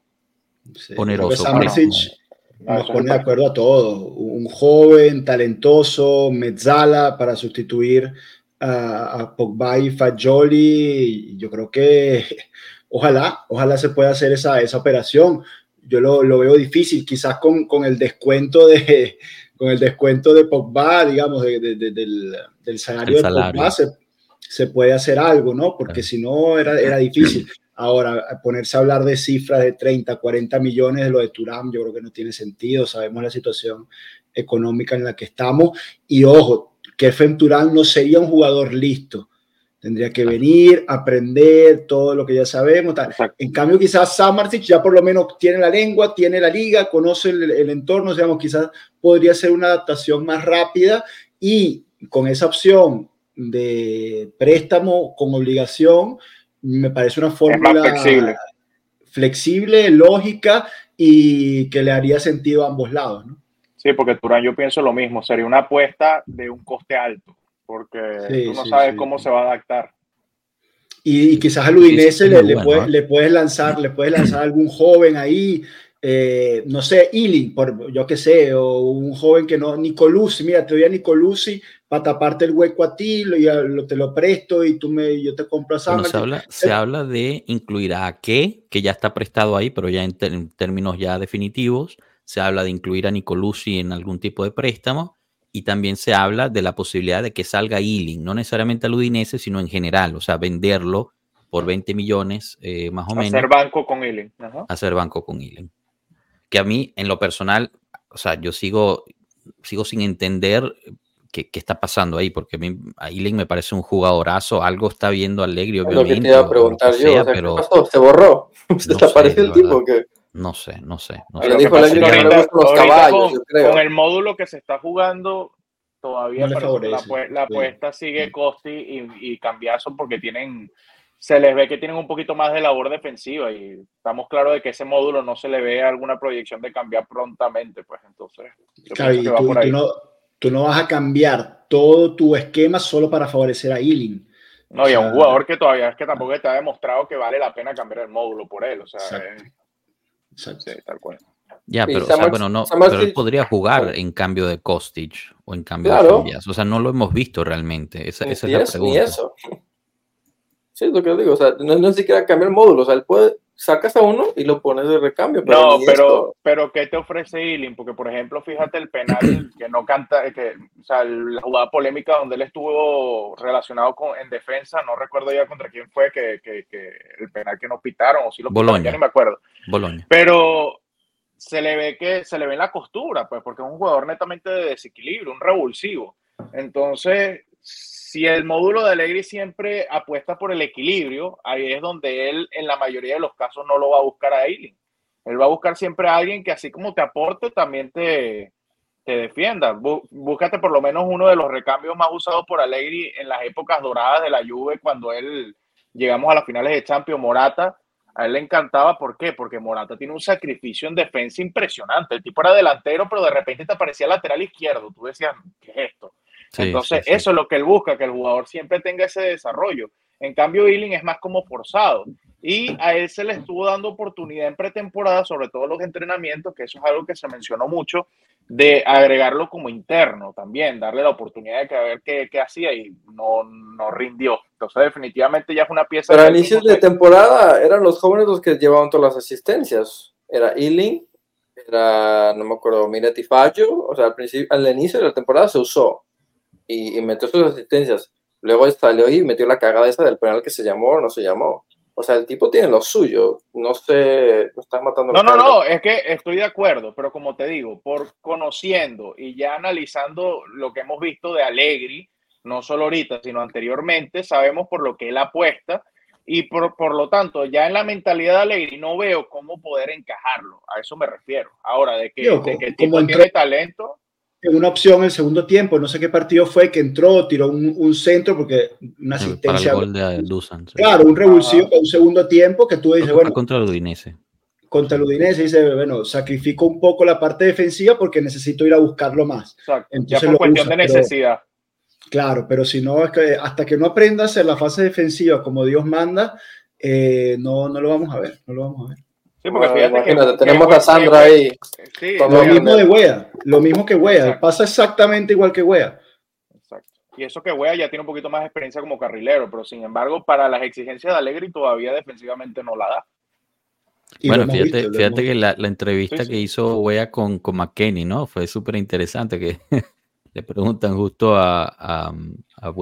Sí, Oneroso. nos pone de acuerdo a todo. Un joven, talentoso, Mezzala para sustituir a, a Pogba y Fagioli. Yo creo que ojalá, ojalá se pueda hacer esa, esa operación. Yo lo, lo veo difícil, quizás con, con el descuento de, con el descuento de Pogba, digamos, de, de, de, del, del, salario de Pogba, se, se, puede hacer algo, ¿no? Porque si no, era, era difícil. Ahora, ponerse a hablar de cifras de 30, 40 millones de lo de Turam, yo creo que no tiene sentido. Sabemos la situación económica en la que estamos. Y ojo, que Turam no sería un jugador listo. Tendría que venir, aprender todo lo que ya sabemos. Tal. En cambio, quizás Samartic ya por lo menos tiene la lengua, tiene la liga, conoce el, el, entorno, digamos, quizás podría ser una adaptación más rápida y con esa opción de préstamo con obligación, me parece una fórmula flexible. flexible, lógica y que le haría sentido a ambos lados. ¿no? Sí, porque Turán yo pienso lo mismo, sería una apuesta de un coste alto porque sí, tú no sí, sabes sí. cómo se va a adaptar. Y, y quizás al Udinese le, le, puedes, le, puedes, lanzar, le puedes lanzar algún joven ahí, eh, no sé, Ealing, por, yo qué sé, o un joven que no, Nicolucci, mira, te doy a Nicolucci para taparte el hueco a ti, lo, ya, lo, te lo presto y tú me, yo te compro a bueno, se, habla, se habla de incluir a qué, que ya está prestado ahí, pero ya en, ter, en términos ya definitivos, se habla de incluir a Nicolucci en algún tipo de préstamo, y también se habla de la posibilidad de que salga Ealing, no necesariamente al Udinese, sino en general, o sea, venderlo por 20 millones eh, más o menos. Hacer banco con Ealing. Ajá. Hacer banco con Ealing. Que a mí, en lo personal, o sea, yo sigo, sigo sin entender qué, qué está pasando ahí, porque a mí a Ealing me parece un jugadorazo, algo está viendo Alegre, obviamente. Es lo que te iba a preguntar yo, sea, o sea, pero... ¿qué pasó? ¿Se borró? ¿Se no desapareció el tipo? que no sé, no sé. No sé. Dijo ahorita, ahorita los caballos, con, con, el módulo que se está jugando, todavía no favorece, la, la, apuesta sí. sigue Costi y, y Cambiazo porque tienen, se les ve que tienen un poquito más de labor defensiva y estamos claros de que ese módulo no se le ve alguna proyección de cambiar prontamente, pues entonces. Claro, y tú, tú, no, tú, no, vas a cambiar todo tu esquema solo para favorecer a Ealing. No, y a un jugador que todavía es que tampoco te ha demostrado que vale la pena cambiar el módulo por él. O sea, Exacto. Sí, tal cual. Ya, pero, o sea, Samuel- bueno, no, pero él podría jugar en cambio de Kostic o en cambio Claro. de Fabias. O sea, no lo hemos visto realmente. Esa, Ni, esa es ni la eso, ni pregunta. eso. Sí, es lo que digo. O sea, no, no es siquiera cambiar el módulo. O sea, él puede, sacas a uno y lo pones de recambio. Pero No, ni pero, pero ¿qué te ofrece Ealing? Porque, por ejemplo, fíjate el penal que no canta, que, o sea, la jugada polémica donde él estuvo relacionado con, en defensa, no recuerdo ya contra quién fue, que, que, que el penal que no pitaron, o si lo pitaron, Boloña. ya ni me acuerdo. Boloña. Pero se le ve que se le ve en la costura, pues, porque es un jugador netamente de desequilibrio, un revulsivo. Entonces, si el módulo de Allegri siempre apuesta por el equilibrio, ahí es donde él, en la mayoría de los casos, no lo va a buscar a Eiling. Él va a buscar siempre a alguien que, así como te aporte, también te, te defienda. Bú- Búscate por lo menos uno de los recambios más usados por Allegri en las épocas doradas de la Juve, cuando él llegamos a las finales de Champions, Morata. A él le encantaba, ¿por qué? Porque Morata tiene un sacrificio en defensa impresionante. El tipo era delantero, pero de repente te aparecía lateral izquierdo. Tú decías, ¿qué es esto? Sí, Entonces, sí, sí. eso es lo que él busca, que el jugador siempre tenga ese desarrollo. En cambio, Ealing es más como forzado. Y a él se le estuvo dando oportunidad en pretemporada, sobre todo los entrenamientos, que eso es algo que se mencionó mucho, de agregarlo como interno también, darle la oportunidad de que a ver qué, qué hacía y no, no rindió. Entonces, definitivamente ya es una pieza. Pero a inicios de temporada eran los jóvenes los que llevaban todas las asistencias. Era Ealing, era, no me acuerdo, Miretti Faggio. O sea, al, principio, al inicio de la temporada se usó y, y metió sus asistencias. Luego salió y metió la cagada esa del penal que se llamó o no se llamó. O sea, el tipo tiene lo suyo. No sé, no está matando. No, no, no, es que estoy de acuerdo, pero como te digo, por conociendo y ya analizando lo que hemos visto de Allegri, no solo ahorita, sino anteriormente, sabemos por lo que él apuesta y por, por lo tanto, ya en la mentalidad de Allegri no veo cómo poder encajarlo, a eso me refiero. Ahora, de que, Digo, de que el tipo tiene talento, En una opción el segundo tiempo, no sé qué partido fue, que entró, tiró un, un centro, porque una Para el asistencia. gol de Dusan. sí. Claro, un revulsivo para un segundo tiempo que tú dices, bueno, contra el Udinese. contra el Udinese dice, bueno, sacrifico un poco la parte defensiva porque necesito ir a buscarlo más. exacto, ya Entonces por lo cuestión usa, de pero- necesidad. Claro, pero si no, es que hasta que no aprenda a hacer la fase defensiva como Dios manda, eh, no, no lo vamos a ver, no lo vamos a ver. Sí, porque Bueno, fíjate que- que- tenemos que- a Sandra ahí. Sí, Lo mismo de Wea, lo mismo que Wea, Exacto. pasa exactamente igual que Wea. Exacto. Y eso que Wea ya tiene un poquito más de experiencia como carrilero, pero sin embargo, para las exigencias de Allegri todavía defensivamente no la da. Y bueno, fíjate, visto, fíjate que la, la entrevista Sí, sí. que hizo Wea con, con McKenny, ¿no? Fue súper interesante que le preguntan justo a, a, a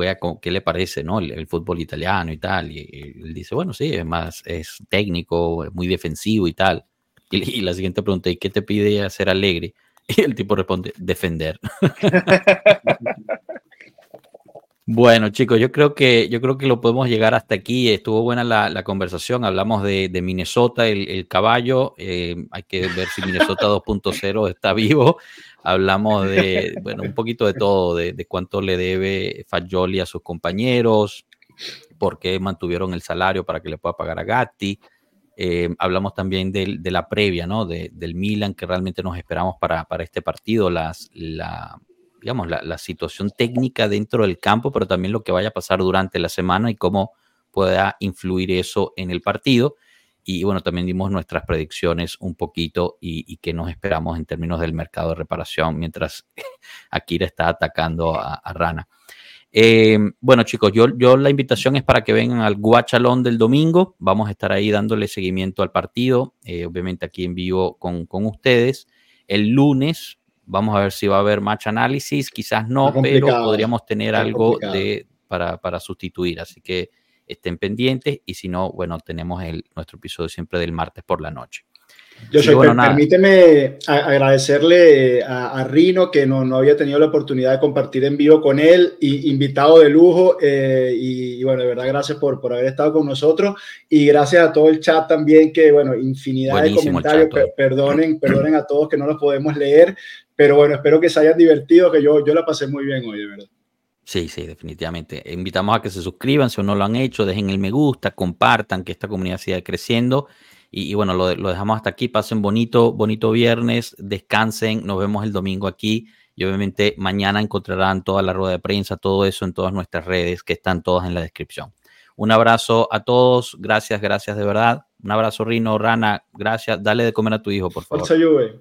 qué le parece, ¿no? El, fútbol italiano y tal. Y, él dice, bueno, sí, es más, es técnico, es muy defensivo y tal. Y la siguiente pregunta, ¿y qué te pide hacer alegre? Y el tipo responde, defender. Bueno, chicos, yo creo que yo creo que lo podemos llegar hasta aquí. Estuvo buena la, la conversación. Hablamos de, de Minnesota, el, el caballo. Eh, hay que ver si Minnesota 2.0 está vivo. Hablamos de, bueno, un poquito de todo, de, de cuánto le debe Fagioli a sus compañeros, por qué mantuvieron el salario para que le pueda pagar a Gatti. Eh, hablamos también del- de la previa, ¿no? De- del Milan, que realmente nos esperamos para, para este partido, las, la, digamos, la, situación técnica dentro del campo, pero también lo que vaya a pasar durante la semana y cómo pueda influir eso en el partido. Y bueno, también dimos nuestras predicciones un poquito y, qué nos esperamos en términos del mercado de reparación mientras Akira está atacando a, Rana. Eh, bueno, chicos, yo, yo la invitación es para que vengan al Guachalón del domingo. Vamos a estar ahí dándole seguimiento al partido, eh, obviamente aquí en vivo con, con ustedes. El lunes vamos a ver si va a haber match análisis, quizás no, pero podríamos tener algo de, para, para sustituir. Así que estén pendientes y si no, bueno, tenemos el, nuestro episodio siempre del martes por la noche. Yo soy, bueno, permíteme a- agradecerle a, a Rino que no, no había tenido la oportunidad de compartir en vivo con él, y invitado de lujo, eh, y, y bueno, de verdad, gracias por, por haber estado con nosotros, y gracias a todo el chat también, que bueno, infinidad Buenísimo de comentarios, chat perdonen, perdonen a todos que no los podemos leer, pero bueno, espero que se hayan divertido, que yo, yo la pasé muy bien hoy, de verdad. Sí, sí, definitivamente. Invitamos a que se suscriban si no lo han hecho, dejen el me gusta, compartan, que esta comunidad siga creciendo. Y, y bueno, lo, lo dejamos hasta aquí. Pasen bonito, bonito viernes, descansen. Nos vemos el domingo aquí. Y obviamente mañana encontrarán toda la rueda de prensa, todo eso en todas nuestras redes que están todas en la descripción. Un abrazo a todos. Gracias, gracias de verdad. Un abrazo, Rino, Rana. Gracias. Dale de comer a tu hijo, por favor.